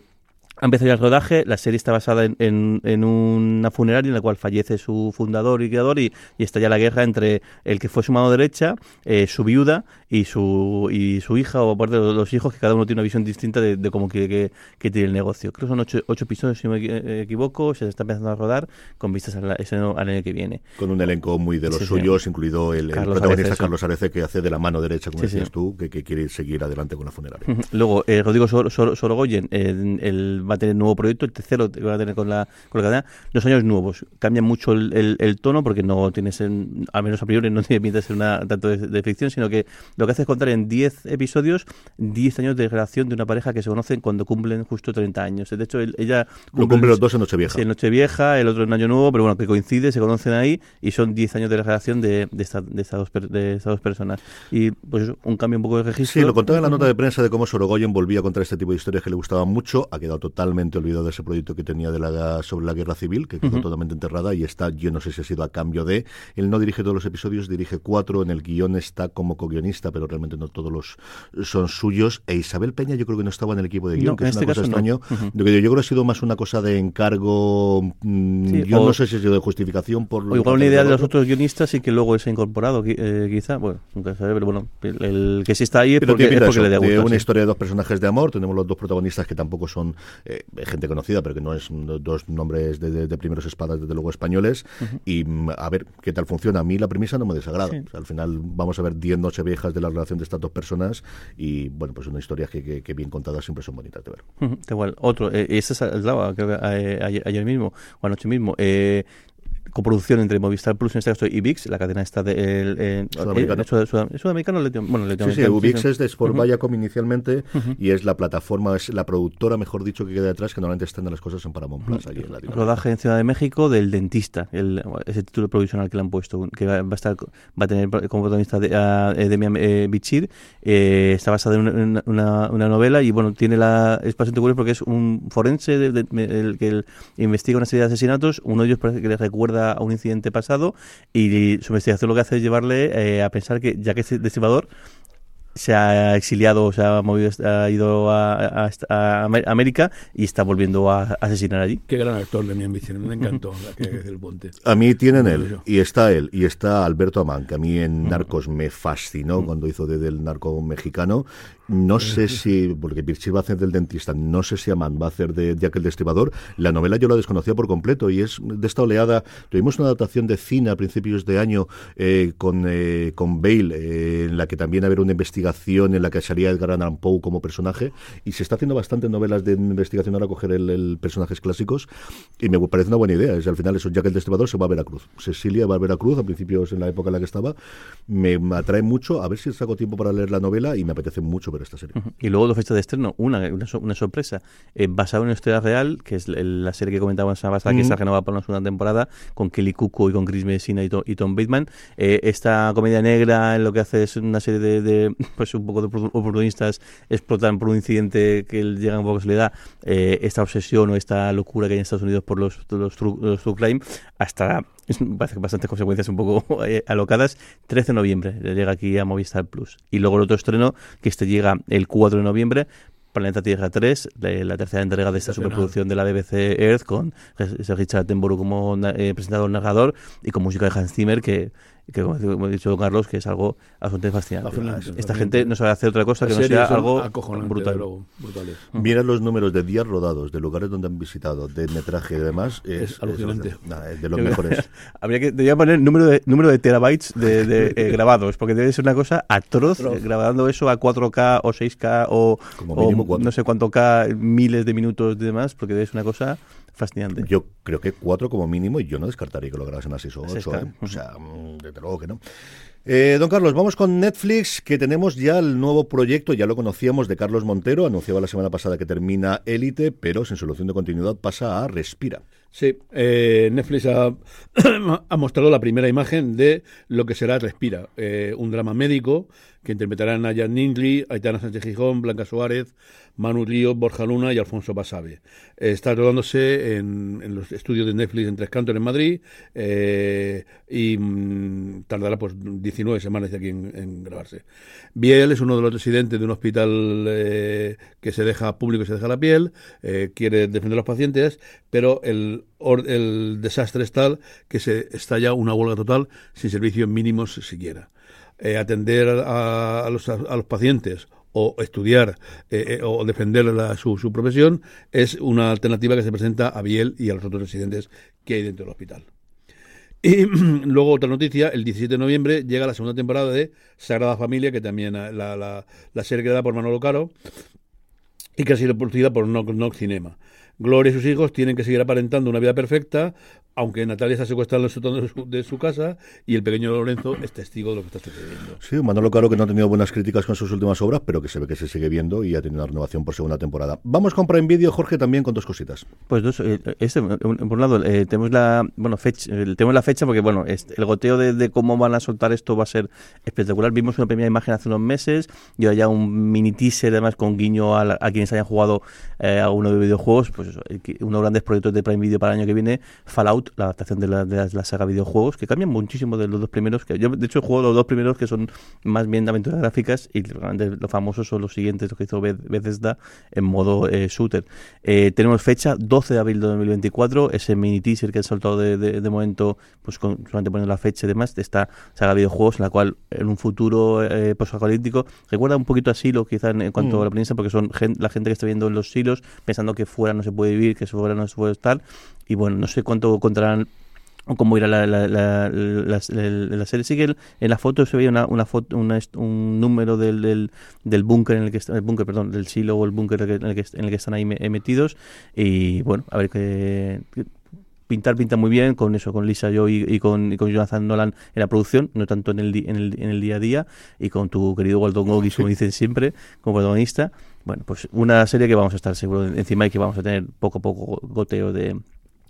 ha empezado ya el rodaje, la serie está basada en, en, en una funeraria en la cual fallece su fundador y creador y, y está ya la guerra entre el que fue su mano derecha, eh, su viuda y su y su hija o aparte de los hijos que cada uno tiene una visión distinta de, de cómo quiere que, que tiene el negocio. Creo que son ocho, ocho episodios si no me eh, equivoco, se está empezando a rodar con vistas al, al año que viene. Con un elenco muy de los Sí, sí. suyos, incluido el, el protagonista Arece, sí. Carlos Arece, que hace de la mano derecha, como Sí, decías sí. tú, que, que quiere seguir adelante con la funeraria. Luego, eh, Rodrigo Sor- Sor- Sorogoyen eh, él va a tener un nuevo proyecto, el tercero que va a tener con la, con la cadena. Los años nuevos. Cambia mucho el, el- el tono porque no tienes, en- al menos a priori, no tiene pinta de ser una, tanto de, de ficción, sino que lo que hace es contar en 10 episodios 10 años de relación de una pareja que se conocen cuando cumplen justo 30 años. De hecho, él- ella Lo cumplen los dos en Nochevieja. Sí, en Nochevieja, el otro en Año Nuevo, pero bueno, que coincide, se conocen ahí y son 10 años de relación de, de, esta- de estas, dos, de estas dos personas. Y pues un cambio un poco de registro. Sí, lo contaba en la nota de prensa de cómo Sorogoyen volvía a contar este tipo de historias que le gustaban mucho. Ha quedado totalmente olvidado de ese proyecto que tenía de la, sobre la guerra civil, que quedó totalmente enterrada y está, yo no sé si ha sido a cambio de. Él no dirige todos los episodios, dirige cuatro. En el guion está como co-guionista, pero realmente no todos los son suyos. E Isabel Peña, yo creo que no estaba en el equipo de guion, No, que es este una cosa caso no. extraño. Ujú. Yo creo- que ha sido más una cosa de encargo. mm, Sí, yo o- no sé si ha sido de justificación por. O igual una idea de los otro. otros guionistas y que luego se ha incorporado, eh, quizá. Bueno, nunca se sabe, pero bueno, el, el que sí está ahí es Pero porque, es porque eso, le da gusto. una sí. historia de dos personajes de amor. Tenemos los dos protagonistas que tampoco son eh, gente conocida, pero que no es dos nombres de, de- de primeros espadas, desde luego españoles. Y mm, a ver qué tal funciona. A mí la premisa no me desagrada. Sí. O sea, al final vamos a ver 10 noches viejas de la relación de estas dos personas. Y bueno, pues una historia que, bien contadas siempre son bonitas de ver. Igual. Otro, eh, este es hablaba, creo que eh, ayer, ayer mismo, o anoche mismo. Eh, coproducción entre Movistar Plus en este caso y VIX, la cadena esta de el, eh, Sudamericano. eh, sud- sud- sudamericano, bueno, Sí, sí, latinoamericano, Ubix es de Sport Ujú. Viacom inicialmente y es la plataforma, es la productora, mejor dicho, que queda detrás, que normalmente están las cosas en Paramount Plus allí en Latinoamérica. Rodaje en Ciudad de México del dentista, el, ese título provisional que le han puesto, que va, va a estar va a tener como protagonista de, a eh, Demian eh, Bichir, eh, está basada en una, una- una novela y bueno, tiene la es bastante curioso porque es un forense de- de- el que investiga una serie de asesinatos, uno de ellos parece que le recuerda a un incidente pasado y su investigación lo que hace es llevarle eh, a pensar que ya que es destripador se ha exiliado, se ha movido, ha ido a, a- a América y está volviendo a asesinar allí. Qué gran actor de mi ambición, me encantó que del puente. A mí tienen él, y está él, y está Alberto Amán, que a mí en Narcos me fascinó cuando hizo de, del narco mexicano. No sé si, porque Birchir va a hacer del dentista, no sé si Amán va a hacer de Jack el Destripador. La novela yo la desconocía por completo y es de esta oleada. Tuvimos una adaptación de cine a principios de año eh, con, eh, con Bale, eh, en la que también había una investigación en la que salía Edgar Allan Poe como personaje, y se está haciendo bastante novelas de investigación ahora coger el, el personajes clásicos, y me parece una buena idea. Es, al final, eso, Jack el Destripador se va a Veracruz. Cecilia va a Veracruz, a principios en la época en la que estaba. Me atrae mucho, a ver si saco tiempo para leer la novela, y me apetece mucho ver esta serie. Y luego dos fechas de estreno, una, una, so- una sorpresa, eh, basado en una historia real, que es el- la serie que comentábamos la pasada, que está renovada para una segunda temporada, con Kelly Cuco y con Chris Messina y, To- y Tom Bateman. Eh, esta comedia negra lo que hace es una serie de, de, pues un poco de oportun- oportunistas explotan por un incidente que llega un poco le da eh, esta obsesión o esta locura que hay en Estados Unidos por los, los, true, los true crime hasta bastantes consecuencias un poco [laughs] eh, alocadas. 13 de noviembre llega aquí a Movistar Plus. Y luego el otro estreno que este llega el 4 de noviembre Planeta Tierra 3, la, la tercera entrega de esta superproducción de la BBC Earth, con Richard Attenborough como eh, presentador narrador y con música de Hans Zimmer, que que como, como ha dicho Carlos, que es algo absolutamente fascinante. Fascinante, Esta fascinante. gente no sabe hacer otra cosa que no sea algo brutal. luego, brutales. Miran los números de días rodados, de lugares donde han visitado, de metraje y demás. Es alucinante. nada, es de los [laughs] mejores. [laughs] Habría que debería poner número de, número de terabytes de, de, eh, [laughs] grabados, porque debe ser una cosa atroz, Atroz. grabando eso a 4K o 6K o, Como o mínimo no sé cuánto K, miles de minutos y demás, porque debe ser una cosa fascinante. Yo creo que cuatro como mínimo y yo no descartaría que lo grabasen a seis o Sí, ocho. ¿eh? O sea, mm, desde luego que no. Eh, don Carlos, vamos con Netflix, que tenemos ya el nuevo proyecto, ya lo conocíamos, de Carlos Montero, anunciaba la semana pasada que termina Élite, pero sin solución de continuidad pasa a Respira. Sí, eh, Netflix ha, [clears throat] ha mostrado la primera imagen de lo que será Respira, eh, un drama médico que interpretarán Naya Nindli, Aitana Sánchez Gijón, Blanca Suárez, Manu Ríos, Borja Luna y Alfonso Basabe. Eh, está rodándose en, los estudios de Netflix en Tres Cantos en Madrid eh, y mm, tardará pues 19 semanas de aquí en, grabarse. Biel es uno de los residentes de un hospital eh, que se deja público y se deja la piel, eh, quiere defender a los pacientes, pero el, el desastre es tal que se estalla una huelga total sin servicios mínimos siquiera. Eh, atender a, a los, a los pacientes o estudiar eh, eh, o defender la- su, su profesión es una alternativa que se presenta a Biel y a los otros residentes que hay dentro del hospital. Y [clears throat] luego otra noticia, el 17 de noviembre llega la segunda temporada de Sagrada Familia, que también la, la, la serie creada por Manolo Caro y que ha sido producida por Nox Nox Cinema. Gloria y sus hijos tienen que seguir aparentando una vida perfecta, aunque Natalia está secuestrada en el sótano de su, de su casa y el pequeño Lorenzo es testigo de lo que está sucediendo. Sí, Manolo Caro que no ha tenido buenas críticas con sus últimas obras, pero que se ve que se sigue viendo y ha tenido una renovación por segunda temporada. Vamos con Prime Video, Jorge, también con dos cositas. Pues dos, eh, este, un- por un lado, eh, tenemos la bueno fecha, eh, tenemos la fecha porque bueno, este, el goteo de, de cómo van a soltar esto va a ser espectacular. Vimos una primera imagen hace unos meses y ahora ya un mini teaser además con guiño a, la- a quienes hayan jugado eh, a uno de videojuegos, pues eso, uno de los grandes proyectos de Prime Video para el año que viene, Fallout, la adaptación de la, de la, saga videojuegos, que cambian muchísimo de los dos primeros, que yo de hecho he jugado los dos primeros que son más bien de aventuras gráficas y realmente los famosos son los siguientes, los que hizo Beth- Bethesda en modo eh, shooter. Eh, tenemos fecha 12 de abril de 2024, ese mini teaser que han soltado de, de, de momento, pues con, solamente poniendo la fecha y demás, de esta saga de videojuegos, en la cual en un futuro eh, posapocalíptico recuerda un poquito a Silo, quizá en, en cuanto Mm. a la premisa, porque son gen- la gente que está viendo en los silos, pensando que fuera no se puede vivir, que fuera no se puede estar, y bueno, no sé cuánto contarán o cómo irá la, la, la, serie. Sí que el- en la foto se veía una, una foto, una un número del, del, del búnker en el que está, el búnker, perdón, del silo o el búnker en en el que- están ahí me- eh, metidos. Y bueno, a ver qué. Pintar pinta muy bien con eso, con Lisa Joy y, y con, y con Jonathan Nolan en la producción, no tanto en el, en el, en el día a día, y con tu querido Walton Goggins, como dicen siempre, como protagonista. Bueno, pues una serie que vamos a estar seguro encima y que vamos a tener poco a poco goteo de,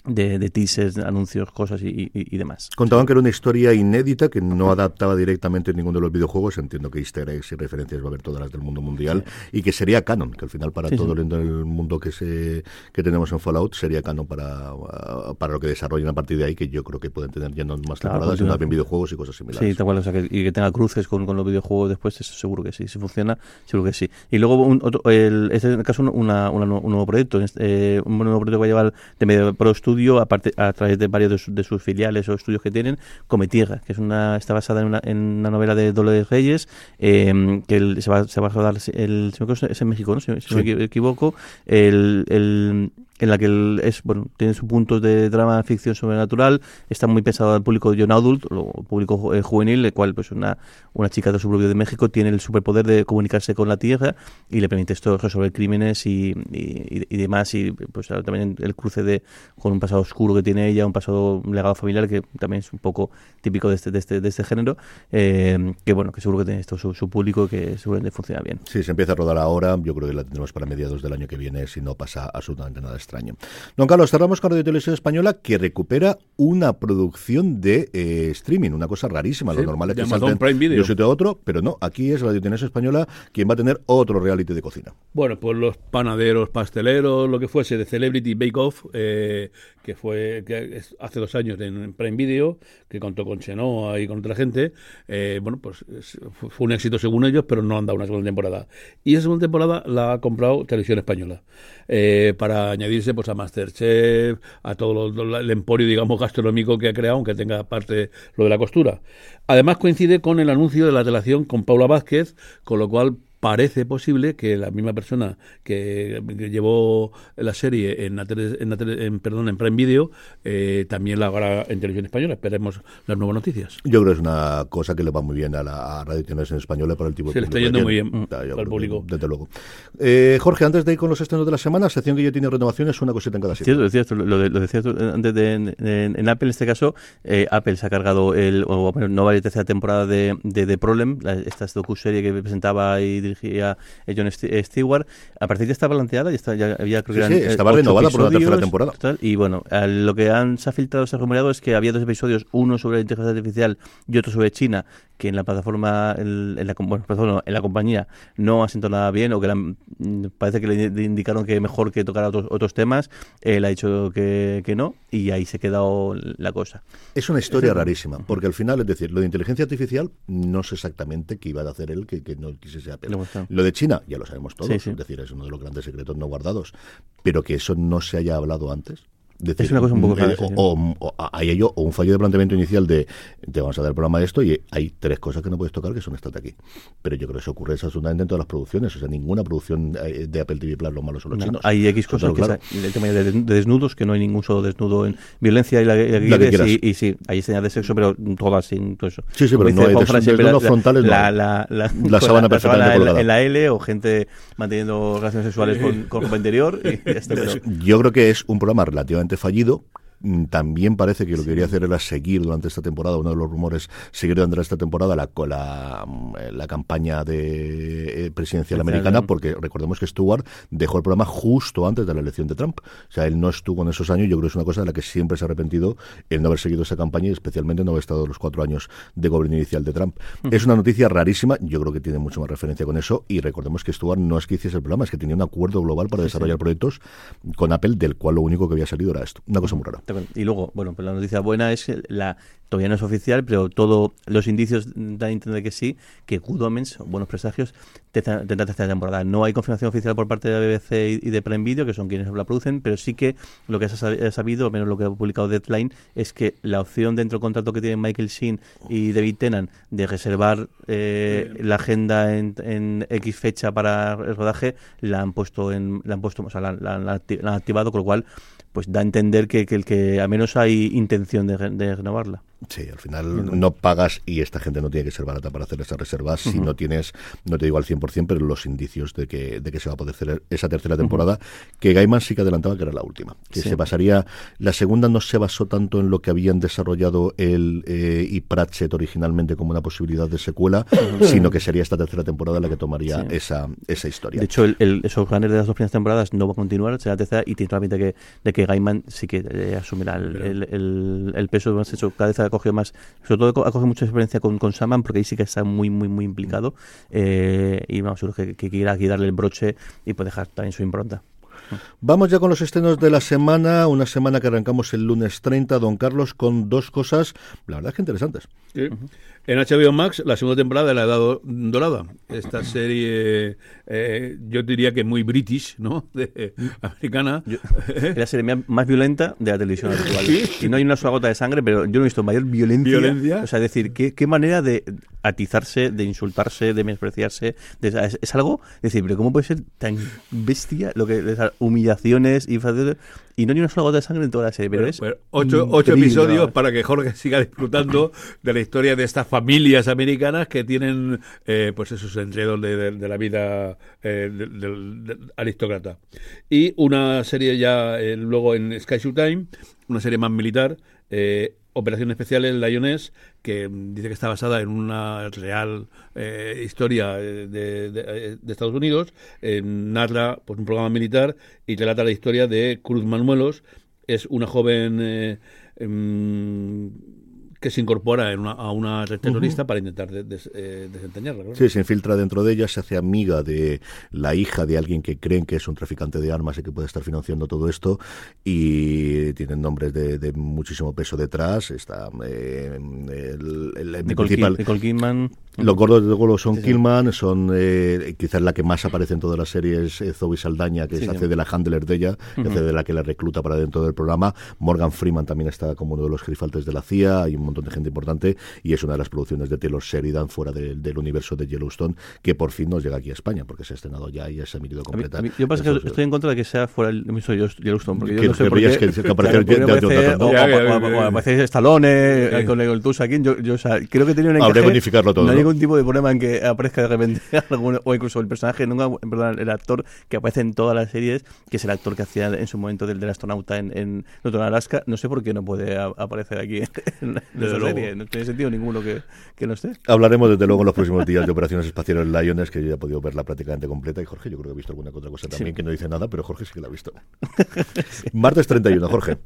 de, de teasers, anuncios, cosas y, y- y demás. Contaban que era una historia inédita que no adaptaba directamente ninguno de los videojuegos. Entiendo que easter eggs y referencias va a haber todas las del mundo mundial y que sería canon, que al final para Sí, todo sí. el, mundo que se que tenemos en Fallout sería canon para, uh, para lo que desarrollen a partir de ahí, que yo creo que pueden tener ya no más Claro, temporadas, sino continúa. también videojuegos y cosas similares. Sí, tal cual, o sea, que, y que tenga cruces con, con los videojuegos después, eso seguro que sí, si funciona, seguro que sí. Y luego, un, otro, el, este es el caso una, una un nuevo proyecto, este, eh, un nuevo proyecto que va a llevar de Medio Pro Studio, aparte, a través de varios de, su- de sus filiales o estudios que tienen, Come Tierra, que es una, está basada en una, en una novela de Dolores Reyes, eh, que el- se, va, se va a rodar, el, es en México, ¿no? si, si no Sí. me equivoco, el, el, en la que es bueno tiene su punto de drama ficción sobrenatural está muy pensado al público young adult o público eh, juvenil el cual pues una una chica de suburbio de México tiene el superpoder de comunicarse con la tierra y le permite esto resolver crímenes y, y, y demás y pues también el cruce de con un pasado oscuro que tiene ella un pasado un legado familiar que también es un poco típico de este de este, de este género eh, que bueno que seguro que tiene esto su, su público que seguramente funciona bien Sí, se empieza a rodar ahora. Yo creo que la tendremos para mediados del año que viene, si no pasa absolutamente nada extraño. Extraño. Don Carlos, cerramos con Radio Televisión Española que recupera una producción de eh, streaming, una cosa rarísima. Sí, lo normal es que salten Prime Video. de un sitio a otro, pero no, aquí es Radio Televisión Española quien va a tener otro reality de cocina. Bueno, pues los panaderos, pasteleros, lo que fuese de Celebrity Bake Off, eh, que fue que hace dos años en Prime Video, que contó con Chenoa y con otra gente. eh, bueno, pues es- fue un éxito según ellos, pero no han dado una segunda temporada. Y esa segunda temporada la ha comprado Televisión Española eh, para añadirse pues a Masterchef, a todo lo- el emporio, digamos, gastronómico que ha creado, aunque tenga parte lo de la costura. Además coincide con el anuncio de la relación con Paula Vázquez, con lo cual parece posible que la misma persona que, que llevó la serie en, la tele- en, la tele- en- perdón, en Prime Video eh, también la habrá en televisión española. Esperemos las nuevas noticias. Yo creo que es una cosa que le va muy bien a la a Radio Televisión Española para el tipo de Se le está yendo muy bien, yo al creo público. Desde luego. Eh, Jorge, antes de ir con los estrenos de la semana, sección que ya tiene renovaciones, una cosita en cada sitio. Cierto, lo, de- lo decías tú antes de, en, en- en Apple, en este caso, eh, Apple se ha cargado el, o bueno, no vale tercera temporada de, de The Problem, la- esta docu-serie que presentaba y dirigía eh, John St- Stewart. A partir de esta balanceada, ya, está, ya había creo Sí, que sí, eran, eh, estaba renovada por una tercera temporada. y bueno, lo que han, se ha filtrado, se ha rumoreado es que había dos episodios, uno sobre la inteligencia artificial y otro sobre China, que en la plataforma, en, en la, bueno, perdón, en la compañía no ha sentado nada bien, o que han- mm, parece que le indicaron que mejor que tocar otros, otros temas, él ha dicho que, que no, y ahí se ha quedado la cosa. Es una historia rarísima, porque al final, es decir, lo de inteligencia artificial no sé exactamente qué iba a hacer él que, que no quisiese Apple. Lo de China, ya lo sabemos todos, Sí, sí. es decir, es uno de los grandes secretos no guardados, pero que eso no se haya hablado antes. Decir, Es una cosa un poco rara, eh, o, o- o hay ello, o un fallo de planteamiento inicial de te vamos a dar el programa de esto y hay tres cosas que no puedes tocar que son estate aquí. Pero yo creo que eso ocurre absolutamente en todas las producciones. O sea, ninguna producción eh, de Apple TV Plus los malos son los No, chinos. hay X cosas, que claro. el tema de, de desnudos, que no hay ningún solo desnudo en violencia y la, la La que quieres, quieras. y, y sí, hay escenas de sexo, pero todas sin todo eso. Sí, sí, pero no hay desnudos la- frontales, la, hay. la, la, [laughs] La con sábana perfectamente colgada. en la L o gente manteniendo relaciones sexuales con, [laughs] con ropa interior. Y ya está, [laughs] pero- Yo creo que es un programa relativamente fallido. Mm, También parece que lo que quería hacer era seguir durante esta temporada, uno de los rumores, seguir durante esta temporada la, la, mm, la campaña de eh, presidencial americana, porque recordemos que Stewart dejó el programa justo antes de la elección de Trump. O sea, él no estuvo en esos años, yo creo que es una cosa de la que siempre se ha arrepentido el no haber seguido esa campaña y especialmente no haber estado los cuatro años de gobierno inicial de Trump. Es una noticia rarísima, yo creo que tiene mucho más referencia con eso y recordemos que Stewart no es que hiciese el programa, es que tenía un acuerdo global para desarrollar proyectos con Apple, del cual lo único que había salido era esto. Una cosa muy rara. Y luego, bueno, pues la noticia buena es que la todavía no es oficial, pero todos los indicios dan a entender que sí, que Good Omens, buenos presagios, tendrá tercera temporada. No hay confirmación oficial por parte de la BBC y de Prime Video, que son quienes la producen, pero sí que lo que se ha sab- sabido, al menos lo que ha publicado Deadline, es que la opción dentro del contrato que tienen Michael Sheen y David Tennant de reservar eh, la agenda en, en X fecha para el rodaje, la han puesto en, la han puesto, o sea, la, la- la acti- la han activado, con lo cual pues da a entender que, que que al menos hay intención de, de renovarla. Sí, al final no pagas y esta gente no tiene que ser barata para hacer esas reservas si no tienes, no te digo al 100%, pero los indicios de que, de que se va a poder hacer esa tercera temporada, que Gaiman sí que adelantaba que era la última, que Sí. se basaría, la segunda no se basó tanto en lo que habían desarrollado él eh, y Pratchett originalmente como una posibilidad de secuela, sino que sería esta tercera temporada la que tomaría Sí. esa, esa historia. De hecho, el, el showrunner de las dos primeras temporadas no va a continuar, será la tercera, y tiene la pinta que, de que Gaiman sí que eh, asumirá el, el, el- peso. Más hecho, cada ha cogido más, sobre todo ha cogido mucha experiencia con, con Saman, porque ahí sí que está muy, muy, muy implicado. eh, y vamos, seguro que, que quiera aquí darle el broche y puede dejar también su impronta. Vamos ya con los estrenos de la semana, una semana que arrancamos el lunes 30, don Carlos, con dos cosas, la verdad es que interesantes. Sí. En HBO Max, la segunda temporada de La Edad Do- Dorada. Esta serie, eh, yo diría que muy british, ¿no? [laughs] De, americana. Yo- es la serie más- violenta de la televisión [laughs] actual. Y no hay una sola gota de sangre, pero yo no he visto mayor violencia. ¿Violencia? O sea, es decir, ¿qué, qué manera de atizarse, de insultarse, de menospreciarse. de- es, es algo, es decir, pero ¿cómo puede ser tan bestia lo que esas humillaciones y, y no hay una sola gota de sangre en toda la serie? Pero, Pero- es pero ocho, ocho episodios para que Jorge siga disfrutando de la historia de estas familias americanas que tienen eh, pues esos enredos de, de- de la vida eh, aristócrata. Y una serie ya eh, luego en Sky Showtime, una serie más militar, eh, Operación Especial en Lioness, que dice que está basada en una real eh, historia eh, de, de- de Estados Unidos, eh, narra pues, un programa militar y relata la historia de Cruz Manuelos, es una joven eh, em, que se incorpora en una- a una red terrorista para intentar de- eh, desentrañarla. claro. Sí, se infiltra dentro de ella, se hace amiga de la hija de alguien que creen que es un traficante de armas y que puede estar financiando todo esto y tienen nombres de, de muchísimo peso detrás. Está eh, el, el- el Nicole, principal... Nicole Kidman. Los gordos de Golo son Sí, sí. Killman, son eh, quizás la que más aparece en todas las series, eh, Zoe Saldaña, que Sí, se sí. hace de la handler de ella, que hace de la que la recluta para dentro del programa. Morgan Freeman también está como uno de los gerifaltes de la CIA, hay un montón de gente importante y es una de las producciones de Taylor Sheridan fuera de- del universo de Yellowstone que por fin nos llega aquí a España, porque se ha estrenado ya y ya se ha emitido A mí- completa. a mí- yo pasa que es- estoy en contra de que sea fuera el emisor de Yellowstone, porque yo no sé por qué. que- [laughs] que aparece Stallone eh, con el Tulsa King. Yo, yo, o sea, creo que tenía un Habría que unificarlo todo. Ningún tipo de problema en que aparezca de repente [laughs] alguno, o incluso el personaje, nunca, perdón, el actor que aparece en todas las series, que es el actor que hacía en su momento del, del astronauta en, en Newton, Alaska. No sé por qué no puede a- aparecer aquí en, [laughs] la- serie. No tiene sentido ninguno que, que no esté. Hablaremos desde luego en los próximos días de Operaciones Espaciales Lions, que yo ya he podido verla prácticamente completa. Y Jorge, yo creo que he visto alguna otra cosa también Sí. que no dice nada, pero Jorge sí que la ha visto. [laughs] Martes 31, Jorge.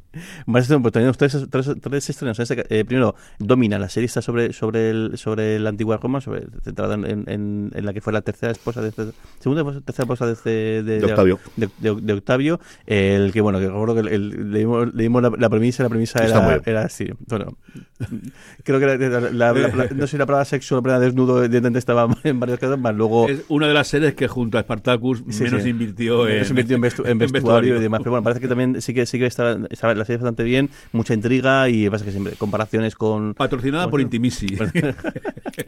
Más estrenos, pues tenemos tres, tres, tres estrenos. En este eh, primero, Domina, la serie está sobre, sobre, el, sobre la antigua Roma, sobre, centrada en, en, en la que fue la tercera esposa de este- segunda esposa- tercera esposa de, este- de, De Octavio. De, Octavio, el que bueno, que recuerdo que el- el- leímos, leímos la, la premisa, la premisa Está era, era así. Bueno, [laughs] creo que la- la- la- la- la- no sé si la palabra sexo o la palabra desnudo evidentemente estaba [laughs] en varios casos, más luego Es una de las series que junto a Spartacus Sí, menos sí. invirtió en, invirtió en, vestu- [laughs] en vestuario y demás. Pero bueno, parece que también sí que sí que está, está la serie bastante bien, mucha intriga y pasa que siempre comparaciones con Patrocinada por Intimisi.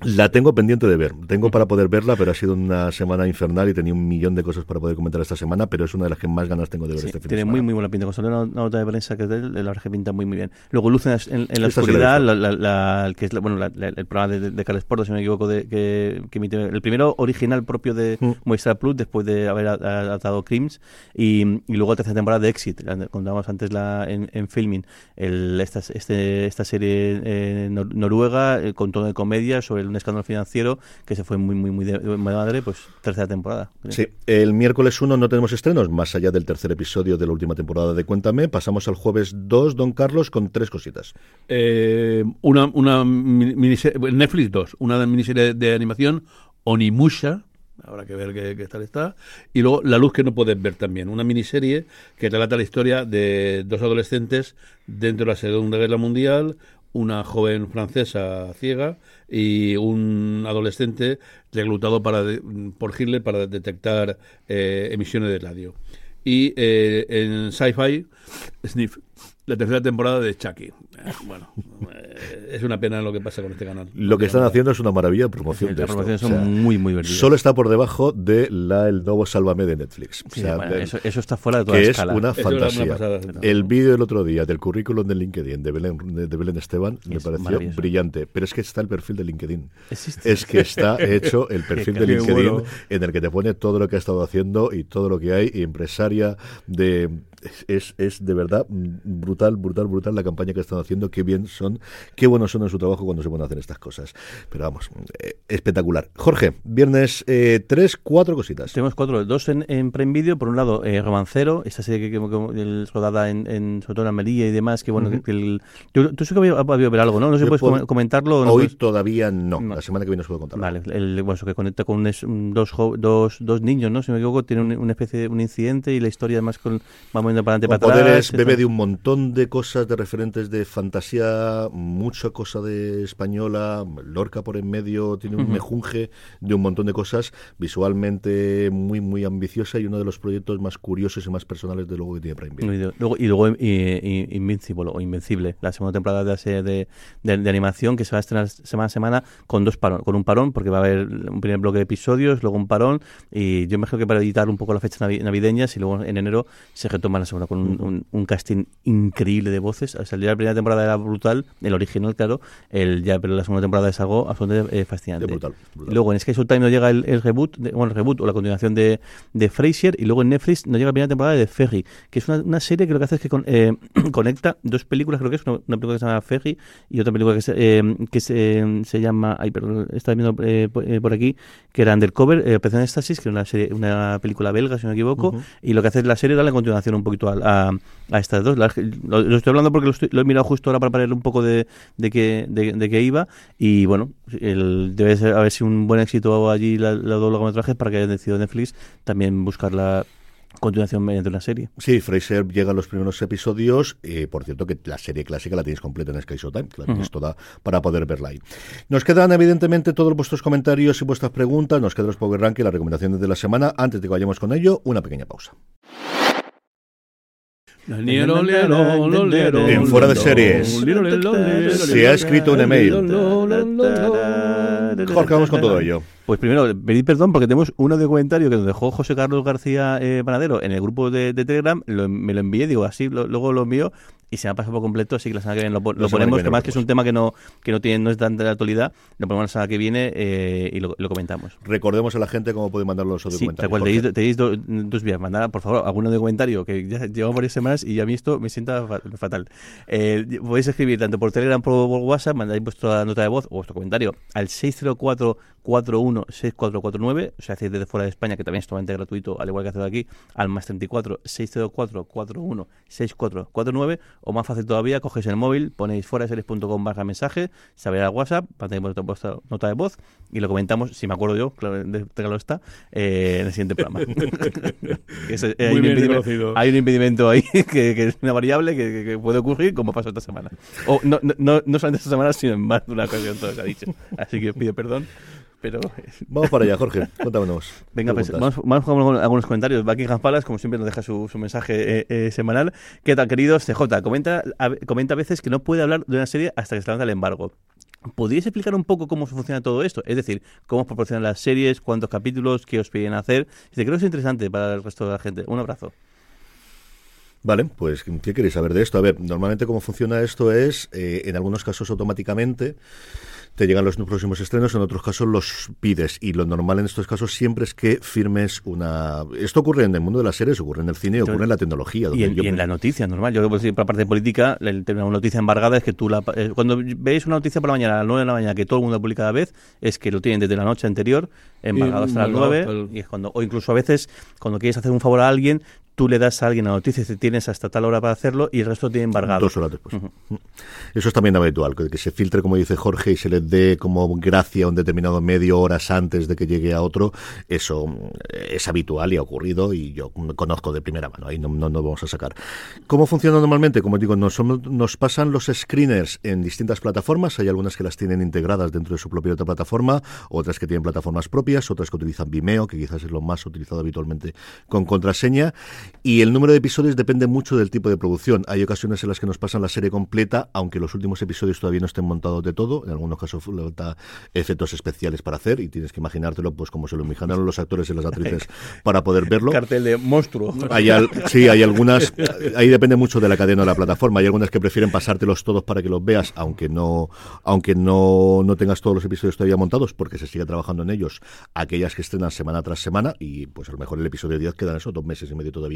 La tengo pendiente de ver. Tengo para poder verla, pero ha sido una semana infernal y tenía un millón de cosas para poder comentar esta semana, pero es una de las que más ganas tengo de ver Sí, este fin tiene de muy muy buena pinta. Con una, una nota de prensa que es de él, la verdad que pinta muy muy bien. Luego Luz en, la- en- en la Esta oscuridad. La, la- la- que es la- bueno, la- la- el programa de, de Carles Porto, si no me equivoco, de, que, que emite el primero original propio de Mm. Movistar Plus, después de haber a- a- adaptado Crims, y, y luego la tercera temporada de Exit, la- contábamos antes la, en, en filming, el, esta, este, esta serie eh, nor- noruega eh, con tono de comedia sobre un escándalo financiero que se fue muy muy muy de, de madre, pues tercera temporada. Sí, el miércoles 1 no tenemos estrenos, más allá del tercer episodio de la última temporada de Cuéntame. Pasamos al jueves 2, Don Carlos, con tres cositas. Eh, una una mini- miniserie, Netflix 2, una miniserie de animación, Onimusha, habrá que ver qué tal está, y luego La luz que no puedes ver también, una miniserie que relata la historia de dos adolescentes dentro de la Segunda Guerra Mundial, una joven francesa ciega y un adolescente reclutado para de- por Hitler para detectar eh, emisiones de radio. Y eh, en Sci-Fi, Sniff, la tercera temporada de Chucky. Eh, bueno, eh, es una pena lo que pasa con este canal. Lo que están haciendo es una maravilla de promoción de Las promociones O son sea, muy muy divertidas. Solo está por debajo de la El Nuevo Sálvame de Netflix. O Sí, sea, bueno, de- eso, eso está fuera de toda que es escala. una era una fantasía. pasada. el vídeo del otro día del currículum de LinkedIn de Belén, de, Belén Esteban me Es pareció brillante. Pero es que está el perfil de LinkedIn. Existe. Es que está hecho [laughs] el perfil de LinkedIn bueno. en el que te pone todo lo que ha estado haciendo y todo lo que hay. y empresaria de. Es, es de verdad brutal, brutal, brutal la campaña que están haciendo. Qué bien son, qué buenos son en su trabajo cuando se pueden hacer estas cosas. Pero vamos, eh, espectacular. Jorge, viernes eh, tres, cuatro cositas. Tenemos cuatro, dos en, en Prime Video. Por un lado, eh, Romancero, esta serie que, que, que- el- rodada en, en, sobre todo en Almería y demás. Que bueno, que- que el, yo- tú sí que había, había ver algo, ¿no? No sé si puedes puedo- com- comentarlo. no Hoy puedes? todavía no. No. La semana que viene os puedo contar. Vale, el, bueno, eso que conecta con un dos, dos, dos niños, ¿no? Si me equivoco, tiene un- una especie de un incidente y la historia además con, va moviendo para adelante para poderes, atrás. bebe eso. de un montón de cosas, de referentes de fantasía, mucha cosa de española, Lorca por en medio, tiene un Ujú. mejunje de un montón de cosas, visualmente muy, muy ambiciosa y uno de los proyectos más curiosos y más personales de luego que tiene Prime Video. Y luego, y luego y- y- Invincible o Invencible, la segunda temporada de, la serie de, de- de animación que se va a estrenar semana a semana con dos parón, con un parón, porque va a haber un primer bloque de episodios, luego un parón, y yo me imagino que para editar un poco las fechas navi- navideñas y luego en enero se retoma la segunda con un, un- un casting increíble de voces. Al salir la primera temporada era brutal, el original, claro, el ya, pero la segunda temporada es algo absolutamente eh, fascinante. Brutal, luego en Sky Showtime nos llega el, el reboot, de- bueno, el reboot o la continuación de, de Frasier, y luego en Netflix nos llega la primera temporada de Ferry, que es una, una serie que lo que hace es que con- eh, [clears throat] conecta dos películas, creo que es una, una película que se llama Ferry y otra película que se, eh, que se, se llama, ay, perdón, estaba viendo eh, por, aquí, que era Undercover, Operación Éxtasis, que era una, serie, una película belga, si no me equivoco, y lo que hace la serie es darle continuación un poquito a, a, a estas dos. Lo, lo estoy hablando porque lo, estoy- lo he mirado justo ahora para ponerle un poco de, de, que, de, de qué iba, y bueno, el, debe ser, haber sido un buen éxito allí la, la dos largometrajes para que hayan decidido Netflix también buscar la continuación mediante una serie. Sí, Fraser llega a los primeros episodios. eh, por cierto, que la serie clásica la tenéis completa en Sky Showtime, que la tenéis toda para poder verla ahí. Nos quedan, evidentemente, todos vuestros comentarios y vuestras preguntas. Nos quedan los Power Ranking, las recomendaciones de la semana. Antes de que vayamos con ello, una pequeña pausa. En Fuera de Series. Se ha escrito un email. Jorge, vamos con todo ello. Pues primero, pedir perdón porque tenemos uno de comentario que nos dejó José Carlos García eh, Panadero en el grupo de, Telegram. Lo- me lo envié, digo así, lo- luego lo envío y se me ha pasado por completo. Así que la semana que viene lo, que ponemos. viene Que más que es un tema que no, que no, tiene, no es tan de la actualidad, lo ponemos la semana que viene eh, y lo, lo comentamos. Recordemos a la gente cómo puede mandar los Sí, documentales. tal cual, tenéis, tenéis do- dos vías. Mandad, por favor, alguno de comentario, que ya llevamos varias semanas y a mí esto me sienta fa- fatal. Eh, podéis escribir tanto por Telegram como por WhatsApp, mandáis vuestra nota de voz o vuestro comentario al 604-41-6449, o sea, hacéis desde fuera de España, que también es totalmente gratuito, al igual que hacerlo aquí, al más 34 604-41 6449, o más fácil todavía, cogéis el móvil, ponéis fuera series.com barra mensaje, se abrirá el WhatsApp, mandáis vuestra, vuestra nota de voz y lo comentamos, si me acuerdo yo, claro, de claro está, eh, en el siguiente programa. [laughs] Es- eh, hay, un impedimento, reconocido. hay un impedimento ahí [laughs] que, que es una variable que, que- que puede ocurrir como pasó esta semana. O no, no, no, no solamente esta semana, sino en más de una ocasión todo se ha dicho. Así que pido perdón, pero [laughs] Vamos para allá, Jorge. Cuéntanos. Venga, pues vamos, vamos con algunos comentarios. Buckingham Palace, como siempre, nos deja su, su mensaje eh, eh, semanal. ¿Qué tal, queridos? CJ, comenta a, comenta a veces que no puede hablar de una serie hasta que se levanta el embargo. ¿Podríais explicar un poco cómo funciona todo esto? Es decir, cómo os proporcionan las series, cuántos capítulos, qué os piden hacer. Creo que es interesante para el resto de la gente. Un abrazo. Vale, pues ¿qué queréis saber de esto? A ver, normalmente cómo funciona esto es, eh, en algunos casos automáticamente, te llegan los próximos estrenos, en otros casos los pides. Y lo normal en estos casos siempre es que firmes una... Esto ocurre en el mundo de las series, ocurre en el cine, ocurre en la tecnología. Y en, yo- y en la noticia, normal. Yo creo que por la parte política, el término una noticia embargada es que tú la. eh, cuando veis una noticia por la mañana, a las 9 de la mañana, que todo el mundo publica a la vez, es que lo tienen desde la noche anterior, embargado hasta las embargado 9. hasta el- Y es cuando, o incluso a veces, cuando quieres hacer un favor a alguien, tú le das a alguien la noticia y tienes hasta tal hora para hacerlo y el resto tiene embargado. Dos horas después. Eso es también habitual, que, se filtre, como dice Jorge, y se le dé como gracia a un determinado medio horas antes de que llegue a otro. Eso mm, es habitual y ha ocurrido y yo conozco de primera mano. Ahí no no nos vamos a sacar. ¿Cómo funciona normalmente? Como digo, nos, nos pasan los screeners en distintas plataformas. Hay algunas que las tienen integradas dentro de su propia otra plataforma, otras que tienen plataformas propias, otras que utilizan Vimeo, que quizás es lo más utilizado habitualmente con contraseña. Y el número de episodios depende mucho del tipo de producción. Hay ocasiones en las que nos pasan la serie completa, aunque los últimos episodios todavía no estén montados de todo. En algunos casos falta efectos especiales para hacer y tienes que imaginártelo pues como se lo imaginaron los actores y las actrices [laughs] para poder verlo. Cartel de monstruo. Hay al- sí, hay algunas, ahí depende mucho de la cadena o la plataforma. Hay algunas que prefieren pasártelos todos para que los veas, aunque no, aunque no, no tengas todos los episodios todavía montados, porque se sigue trabajando en ellos. Aquellas que estrenan semana tras semana, y pues a lo mejor el episodio 10 quedan esos dos meses y medio todavía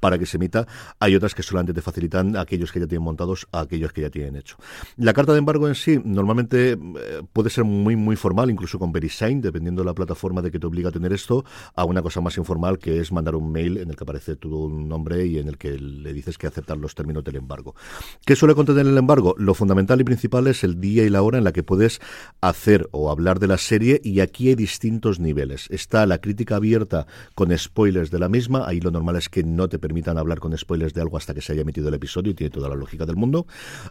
para que se emita. Hay otras que solamente te facilitan aquellos que ya tienen montados a aquellos que ya tienen hecho. La carta de embargo en sí, normalmente eh, puede ser muy, muy formal, incluso con VeriSign, dependiendo de la plataforma de que te obliga a tener esto, a una cosa más informal que es mandar un mail en el que aparece tu nombre y en el que le dices que aceptar los términos del embargo. ¿Qué suele contener el embargo? Lo fundamental y principal es el día y la hora en la que puedes hacer o hablar de la serie y aquí hay distintos niveles. Está la crítica abierta con spoilers de la misma, ahí lo normal es que no te permitan hablar con spoilers de algo hasta que se haya emitido el episodio y tiene toda la lógica del mundo.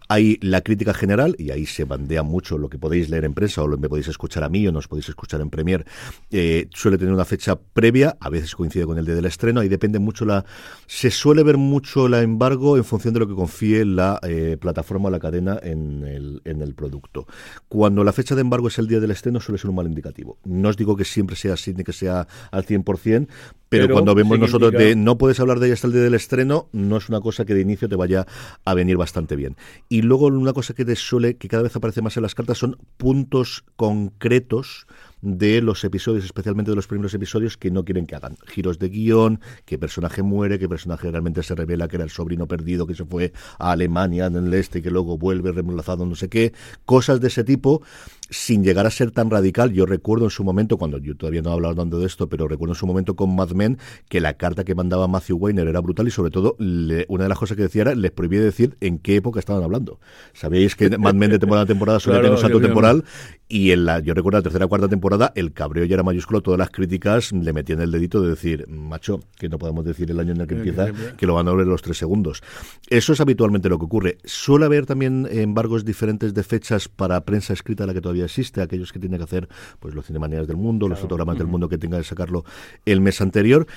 Hay la crítica general y ahí se bandea mucho lo que podéis leer en prensa o lo me podéis escuchar a mí o nos podéis escuchar en Premier. Eh, suele tener una fecha previa, a veces coincide con el día del estreno, ahí depende mucho la... Se suele ver mucho la embargo en función de lo que confíe la eh, plataforma o la cadena en el, en el producto. Cuando la fecha de embargo es el día del estreno suele ser un mal indicativo. No os digo que siempre sea así ni que sea al 100%, pero, Pero cuando vemos nosotros de no puedes hablar de ella hasta el día del estreno, no es una cosa que de inicio te vaya a venir bastante bien. Y luego una cosa que te suele, que cada vez aparece más en las cartas, son puntos concretos de los episodios, especialmente de los primeros episodios, que no quieren que hagan. Giros de guion, que personaje muere, que personaje realmente se revela que era el sobrino perdido, que se fue a Alemania en el este y que luego vuelve reemplazado, no sé qué. Cosas de ese tipo, sin llegar a ser tan radical. Yo recuerdo en su momento, cuando yo todavía no he hablado tanto de esto, pero recuerdo en su momento con Mad Men que la carta que mandaba Matthew Weiner era brutal y sobre todo le- una de las cosas que decía era les prohibía decir en qué época estaban hablando. Sabéis que Mad Men de temporada a temporada suele [laughs] Claro, tener un salto temporal y en la, yo recuerdo la tercera o cuarta temporada el cabreo ya era mayúsculo, todas las críticas le metían el dedito de decir, macho, que no podemos decir el año en el que Eh, empieza, que lo van a ver los tres segundos. Eso es habitualmente lo que ocurre. Suele haber también embargos diferentes de fechas para prensa escrita, la que todavía existe, aquellos que tienen que hacer pues los cinemanías del mundo, los fotogramas del mundo que tengan que sacarlo el mes anterior.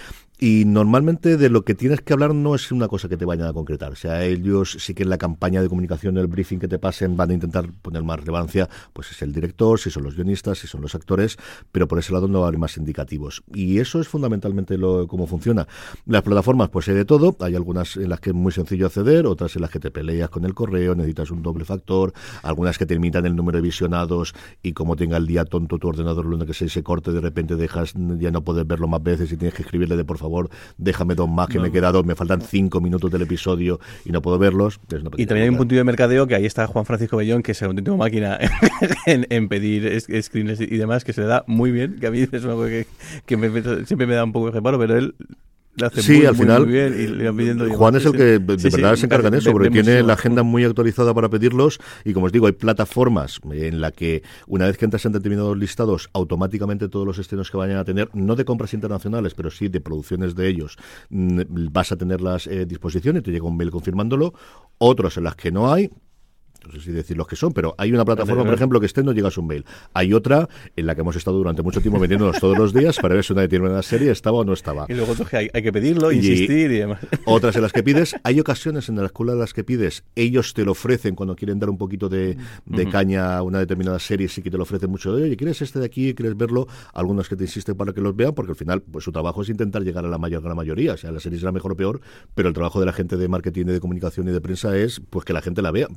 Y normalmente de lo que tienes que hablar no es una cosa que te vayan a concretar. O sea, ellos sí que en la campaña de comunicación, el briefing que te pasen, van a intentar poner más relevancia, pues es el director, si son los guionistas, si son los actores, pero por ese lado no va a haber más indicativos. Y eso es fundamentalmente lo cómo funciona. Las plataformas, pues hay de todo. Hay algunas en las que es muy sencillo acceder, otras en las que te peleas con el correo, necesitas un doble factor, algunas que te limitan el número de visionados y como tenga el día tonto tu ordenador, lo que se, se corte, de repente dejas ya no poder verlo más veces y tienes que escribirle de por favor, déjame dos más que me he quedado, me faltan cinco minutos del episodio y no puedo verlos. Es una Y también hay un puntillo de mercadeo que ahí está Juan Francisco Bellón, que es una auténtica máquina [laughs] en, en pedir screens y demás, que se le da muy bien, que a mí es una cosa que, que me- siempre me da un poco de reparo, pero él hace Sí, muy, al muy, final, muy bien y le va pidiendo y Juan es el que de Sí, sí, verdad se encarga en ve- eso, porque tiene la agenda muy actualizada para pedirlos y como os digo, hay plataformas en la que una vez que entras en determinados listados, automáticamente todos los estrenos que vayan a tener, no de compras internacionales, pero sí de producciones de ellos, mm, vas a tenerlas a disposición y te llega un mail confirmándolo. Otros en las que no hay, no sé si decir los que son, pero hay una plataforma, por [laughs] ejemplo, que esté no llegas un mail. Hay otra en la que hemos estado durante mucho tiempo metiéndonos todos los días para ver si una determinada serie estaba o no estaba. Y luego que hay, hay que pedirlo, Y- insistir y demás. [laughs] Otras en las que pides, [laughs] hay ocasiones en las que las que pides, ellos te lo ofrecen cuando quieren dar un poquito de, de caña a una determinada serie, sí que te lo ofrecen mucho de, oye, ¿quieres este de aquí? ¿Quieres verlo? Algunos que te insisten para que los vean, porque al final, pues su trabajo es intentar llegar a la mayor gran mayoría, o sea, la serie será mejor o peor, pero el trabajo de la gente de marketing y de comunicación y de prensa es, pues que la gente la vea.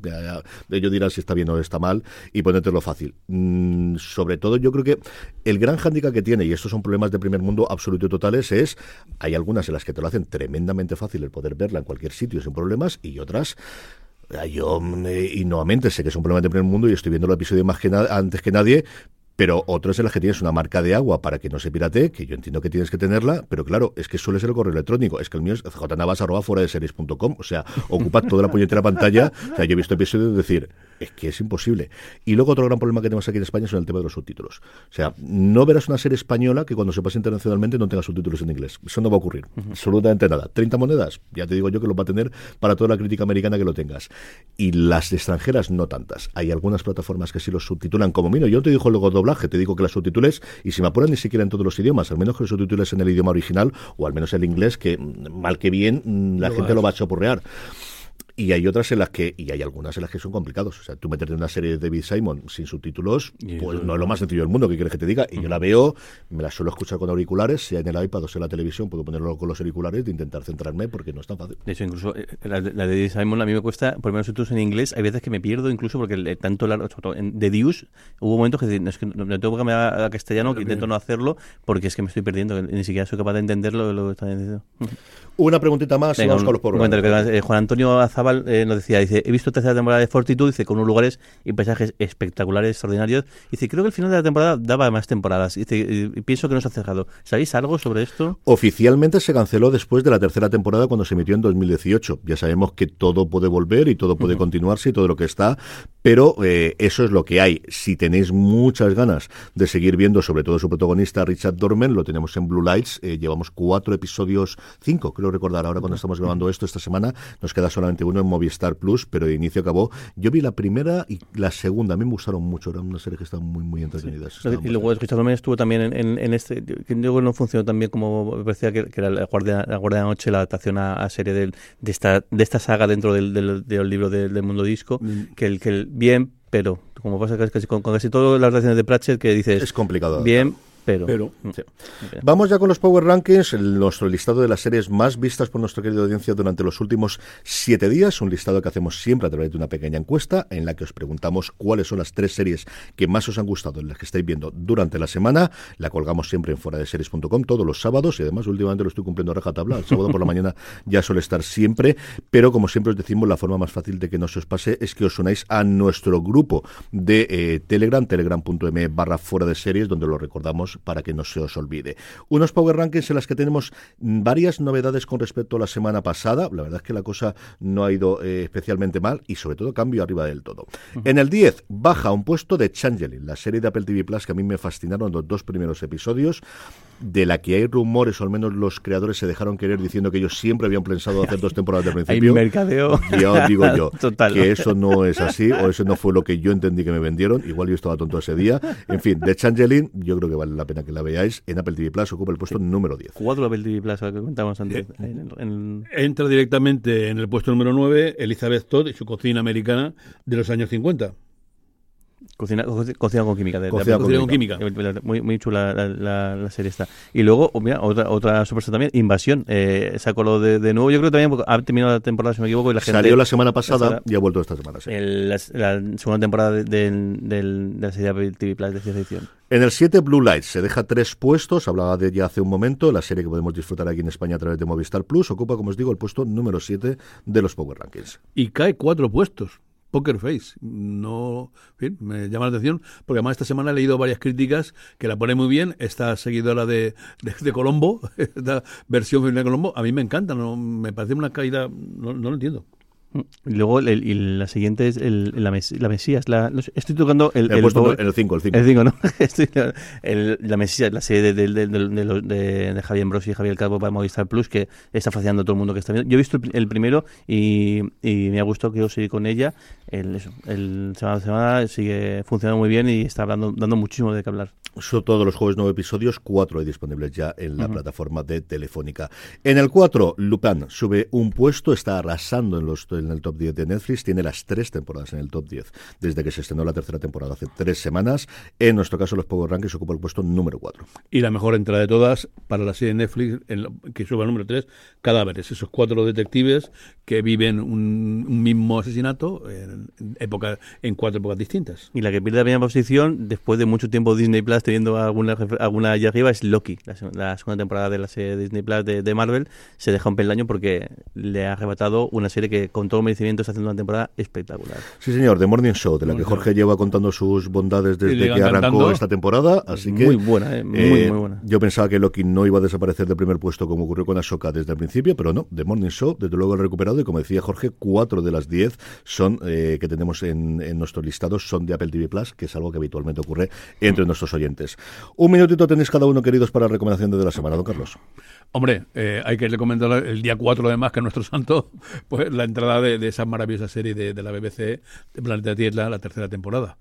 Ellos dirán si está bien o está mal y ponértelo fácil. Mm, sobre todo, yo creo que el gran hándicap que tiene, y estos son problemas de primer mundo absoluto y totales, es hay algunas en las que te lo hacen tremendamente fácil el poder verla en cualquier sitio sin problemas y otras yo y nuevamente sé que son problemas de primer mundo y estoy viendo el episodio más que antes que nadie pero otras en las que tienes una marca de agua para que no se pirate, que yo entiendo que tienes que tenerla, pero claro, es que suele ser el correo electrónico. Es que el mío es jnavas.fuera o sea, ocupa toda la puñetera pantalla. O sea, yo he visto episodios de decir, es que es imposible. Y luego otro gran problema que tenemos aquí en España es el tema de los subtítulos. O sea, no verás una serie española que cuando se pase internacionalmente no tenga subtítulos en inglés. Eso no va a ocurrir. Absolutamente nada. 30 monedas, ya te digo yo que lo va a tener para toda la crítica americana que lo tengas. Y las extranjeras no tantas. Hay algunas plataformas que sí los subtitulan como mino. Yo no te digo luego doblaje, te digo que las subtitules, y si me apuran ni siquiera en todos los idiomas, al menos que los subtitules en el idioma original, o al menos el inglés, que mm, mal que bien, mm, la Lo gente lo va a chapurrear. Y hay otras en las que, y hay algunas en las que son complicados. O sea, tú meterte en una serie de David Simon sin subtítulos, Y pues eso- no es lo más sencillo del mundo, ¿qué quieres que te diga? Y yo la veo, me la suelo escuchar con auriculares, sea en el iPad o sea en la televisión, puedo ponerlo con los auriculares de intentar centrarme porque no es tan fácil. De hecho, incluso eh, la, de- la de Simon a mí me cuesta, por lo menos subtítulos en inglés, hay veces que me pierdo incluso porque el- tanto largo, The Deuce, hubo momentos que es que no, tengo que cambiar a castellano, que intento no hacerlo porque es que me estoy perdiendo, que ni siquiera soy capaz de entender lo, que están diciendo. Una preguntita más, y Venga, vamos un- con los además, eh, Juan Antonio Azabal eh, nos decía, dice, he visto tercera temporada de Fortitude, dice, con unos lugares y paisajes espectaculares, extraordinarios. Dice, creo que el final de la temporada daba más temporadas. Dice, y- pienso que no se ha cerrado. ¿Sabéis algo sobre esto? Oficialmente se canceló después de la tercera temporada cuando se emitió en 2018. Ya sabemos que todo puede volver y todo puede continuarse y todo lo que está, pero eh, eso es lo que hay. Si tenéis muchas ganas de seguir viendo, sobre todo su protagonista Richard Dorman, lo tenemos en Blue Lights. eh, llevamos cuatro episodios, cinco, creo recordar. Ahora cuando estamos grabando esto esta semana, nos queda solamente uno en Movistar Plus, pero de inicio acabó. Yo vi la primera y la segunda. A mí me gustaron mucho. Eran una serie que estaban muy, muy entretenidas. Estaban Y luego Dorman estuvo también en, en- en este, que luego no funcionó tan bien como parecía que, que era la Guardia, la Guardia de la Noche, la adaptación a, a serie del- de, esta, de esta saga dentro del, del, del libro de- del mundo disco, que el que el bien, pero como pasa casi con, con casi todas las adaptaciones de Pratchett que dices Es complicado. bien, pero... Pero- sí. Vamos ya con los Power Rankings, nuestro listado de las series más vistas por nuestra querida audiencia durante los últimos siete días, un listado que hacemos siempre a través de una pequeña encuesta en la que os preguntamos cuáles son las tres series que más os han gustado, en las que estáis viendo durante la semana. La colgamos siempre en fuera de series.com todos los sábados y además últimamente lo estoy cumpliendo a rajatabla. El sábado por la [laughs] mañana ya suele estar siempre, pero como siempre os decimos, la forma más fácil de que no se os pase es que os unáis a nuestro grupo de eh, Telegram, telegram.me barra fuera de series, donde lo recordamos para que no se os olvide. Unos Power Rankings en las que tenemos varias novedades con respecto a la semana pasada. La verdad es que la cosa no ha ido eh, especialmente mal y sobre todo cambio arriba del todo. En el 10 baja un puesto de Changeling, la serie de Apple TV Plus que a mí me fascinaron los dos primeros episodios de la que hay rumores, o al menos los creadores se dejaron querer diciendo que ellos siempre habían pensado hacer dos temporadas de Hay principio. mercadeo. Ya os digo yo [laughs] Total. que eso no es así, o eso no fue lo que yo entendí que me vendieron. Igual yo estaba tonto ese día. En fin, The Changeling, yo creo que vale la pena que la veáis. En Apple TV Plus ocupa el puesto número 10. Cuatro Apple TV Plus que contamos antes. En- en- Entra directamente en el puesto número 9 Elizabeth Todd y su cocina americana de los años 50. Cocina, co- cocina con química. De, de Cocina Cocina con química. Muy, muy chula la, la- la serie esta. Y luego, oh, mira, otra, otra sorpresa también, Invasión. Eh, sacó lo de, de nuevo. Yo creo que también ha terminado la temporada, si no me equivoco, y la gente... Salió la semana pasada y ha vuelto esta semana. sí. el- la, la segunda temporada de, de la serie de TV Plus de ciencia ficción. En el 7, Blue Lights se deja tres puestos. Hablaba de ella hace un momento. La serie que podemos disfrutar aquí en España a través de Movistar Plus ocupa, como os digo, el puesto número 7 de los Power Rankings. Y cae cuatro puestos. Poker Face. No, fin, me llama la atención porque además esta semana he leído varias críticas que la pone muy bien. Esta seguidora de, de, de Colombo, [laughs] esta versión femenina de Colombo, a mí me encanta. No, me parece una caída, no, no lo entiendo. Y luego el- el- la siguiente es el, la, mes- la Mesías. La, estoy tocando el, El, el puesto Power- en el 5, el 5. El 5, ¿no? [laughs] Estoy- la Mesías, la serie de, de, de, de- de los- de- de Javier Ambrosi y Javier Calvo para Movistar Plus, que está fascinando a todo el mundo que está viendo. Yo he visto el, pri- el primero y, y me ha gustado que yo seguir con ella. El, eso, el semana a semana sigue funcionando muy bien y está hablando, dando muchísimo de qué hablar. Son todos los jueves nueve episodios, cuatro hay disponibles ya en la plataforma de Telefónica. En el 4, Lupin sube un puesto, está arrasando en, los, en el top 10 de Netflix, tiene las tres temporadas en el top 10 desde que se estrenó la tercera temporada hace tres semanas. En nuestro caso, los Power Rankings ocupa el puesto número 4. Y la mejor entrada de todas para la serie de Netflix, en lo- que sube al número 3, Cadáveres. Esos cuatro detectives que viven un, un mismo asesinato en, en época, en cuatro épocas distintas. Y la que pierde la primera posición, después de mucho tiempo Disney Plus teniendo alguna, alguna allá arriba, es Loki. La, la segunda temporada de la serie de Disney Plus de, de Marvel se deja un peldaño porque le ha arrebatado una serie que con todo merecimiento está haciendo una temporada espectacular. Sí, señor, The Morning Show, de la que Jorge lleva contando sus bondades desde que arrancó esta temporada. Así que Muy buena, eh, muy, Eh, muy buena. Yo pensaba que Loki no iba a desaparecer del primer puesto como ocurrió con Ashoka desde el principio, pero no. The Morning Show, desde luego, ha recuperado y como decía Jorge, cuatro de las diez son eh, que tenemos en, en nuestros listados son de Apple TV Plus, que es algo que habitualmente ocurre entre nuestros oyentes. Un minutito tenéis cada uno, queridos, para recomendación de la semana, don Carlos. Hombre, eh, hay que recomendar el día 4 además que es nuestro santo, [laughs] pues la entrada de, esa maravillosa serie de, la BBC, de Planeta Tierra, la tercera temporada.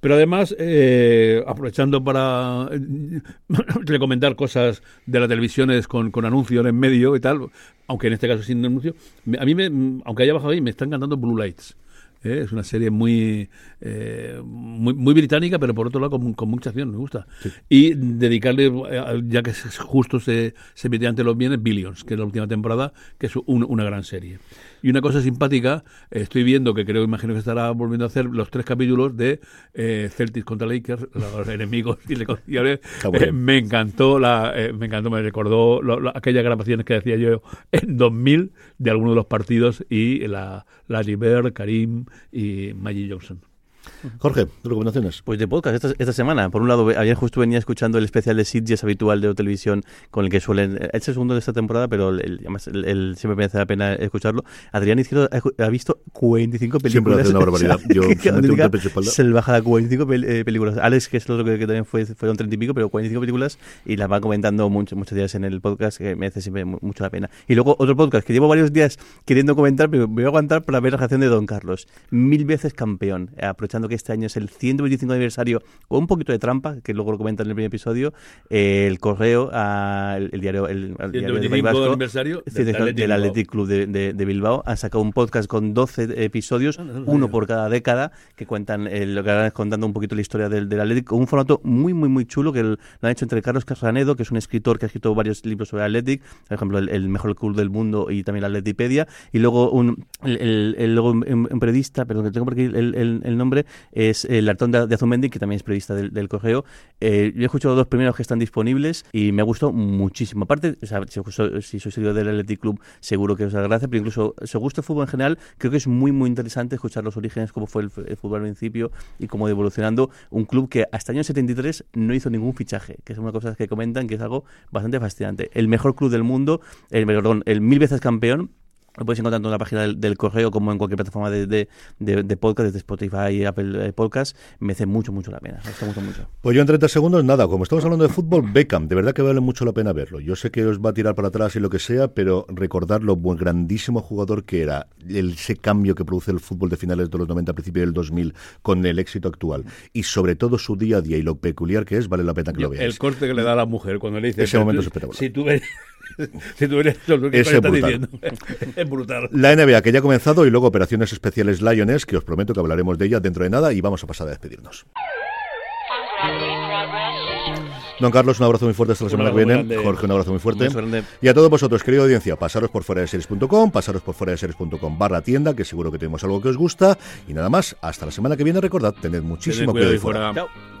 Pero además, eh, aprovechando para eh, [laughs] recomendar cosas de la televisión es con, anuncios en medio y tal, aunque en este caso sin anuncio, a mí, me, aunque haya bajado ahí, me está encantando Blue Lights. ¿Eh? Es una serie muy, eh, muy muy británica, pero por otro lado con, con mucha acción, me gusta. Y dedicarle, eh, ya que justo se, se mete ante los bienes, Billions, que es la última temporada, que es un- una gran serie. Y una cosa simpática, estoy viendo que creo, imagino que estará volviendo a hacer los tres capítulos de eh, Celtics contra Lakers, [laughs] los enemigos y muy eh, me encantó, la, eh, me encantó, me recordó lo- lo- aquellas grabaciones que decía yo en 2000 de algunos de los partidos y la Larry Bird, Karim y Maggie Johnson. Jorge, recomendaciones. Pues de podcast esta, esta semana. Por un lado, ayer justo venía escuchando el especial de Sitges habitual de televisión con el que suelen. Es el segundo de esta temporada, pero el, además el- el- siempre merece la pena escucharlo. Adrián Izquierdo ha, ha visto 45 películas. Siempre hace una [laughs] barbaridad. [laughs] Yo Que me. Se le baja a 45 pel- eh, películas. Alex, que es el otro que, que también fue, fueron 30 y pico, pero 45 películas y las va comentando mucho- muchos días en el podcast, que merece siempre mu- mucho la pena. Y luego otro podcast que llevo varios días queriendo comentar, pero me voy a aguantar para ver la reacción de Don Carlos. Mil veces campeón. Aprovechando aprovechando que este año es el 125 aniversario, con un poquito de trampa, que luego lo comentan en el primer episodio, eh, el correo, a, el, el diario, el, el diario del País 125 Vasco, aniversario del del, Athletic del Bilbao. Athletic Club de, de- de Bilbao. Han sacado un podcast con 12 episodios, Ah, no uno por cada década, que cuentan eh, lo que van contando un poquito la historia del, del Athletic, con un formato muy, muy, muy chulo que lo han hecho entre Carlos Casanedo, que es un escritor que ha escrito varios libros sobre Athletic, por ejemplo, el, el mejor club del mundo y también la Atletipedia, y luego un, el, el- el- luego un, un periodista, perdón, que tengo por aquí el- el nombre, es el Artón de, de Azumendi, que también es periodista del, del correo. Eh, yo he escuchado los dos primeros que están disponibles y me ha gustado muchísimo. Aparte, o si, si sois del Athletic Club, seguro que os gracia, pero incluso si os gusta el fútbol en general, creo que es muy, muy interesante escuchar los orígenes, cómo fue el, fútbol al principio y cómo evolucionando. Un club que hasta el año 73 no hizo ningún fichaje, que es una cosa que comentan que es algo bastante fascinante. El mejor club del mundo, el, perdón, el mil veces campeón. Lo podéis encontrar tanto en la página del, del correo como en cualquier plataforma de, de, de- de podcast, desde Spotify, Apple eh, Podcast. Merece mucho, mucho la pena. Me mucho, mucho. Pues yo en 30 segundos, nada, como estamos hablando de fútbol, Beckham, de verdad que vale mucho la pena verlo. Yo sé que os va a tirar para atrás y lo que sea, pero recordar lo buen, grandísimo jugador que era, el- ese cambio que produce el fútbol de finales de los 90, principios del 2000, con el éxito actual, y sobre todo su día a día y lo peculiar que es, vale la pena que lo El veáis. corte que le da a la mujer cuando le dice... Ese momento es espectacular. Si tú eres... si tú eres lo que Ese estás brutal. diciendo. [laughs] es brutal. La NBA que ya ha comenzado y luego operaciones especiales Lioness, que os prometo que hablaremos de ella dentro de nada y vamos a pasar a despedirnos. Don Carlos, un abrazo muy fuerte hasta la semana que viene. grande. Jorge, un abrazo muy fuerte. Y a todos vosotros, querida audiencia, pasaros por fuera de series.com, pasaros por fuera de series.com barra tienda, que seguro que tenemos algo que os gusta. Y nada más, hasta la semana que viene, recordad, tened muchísimo Tened cuidado cuidado fuera. fuera. Chao.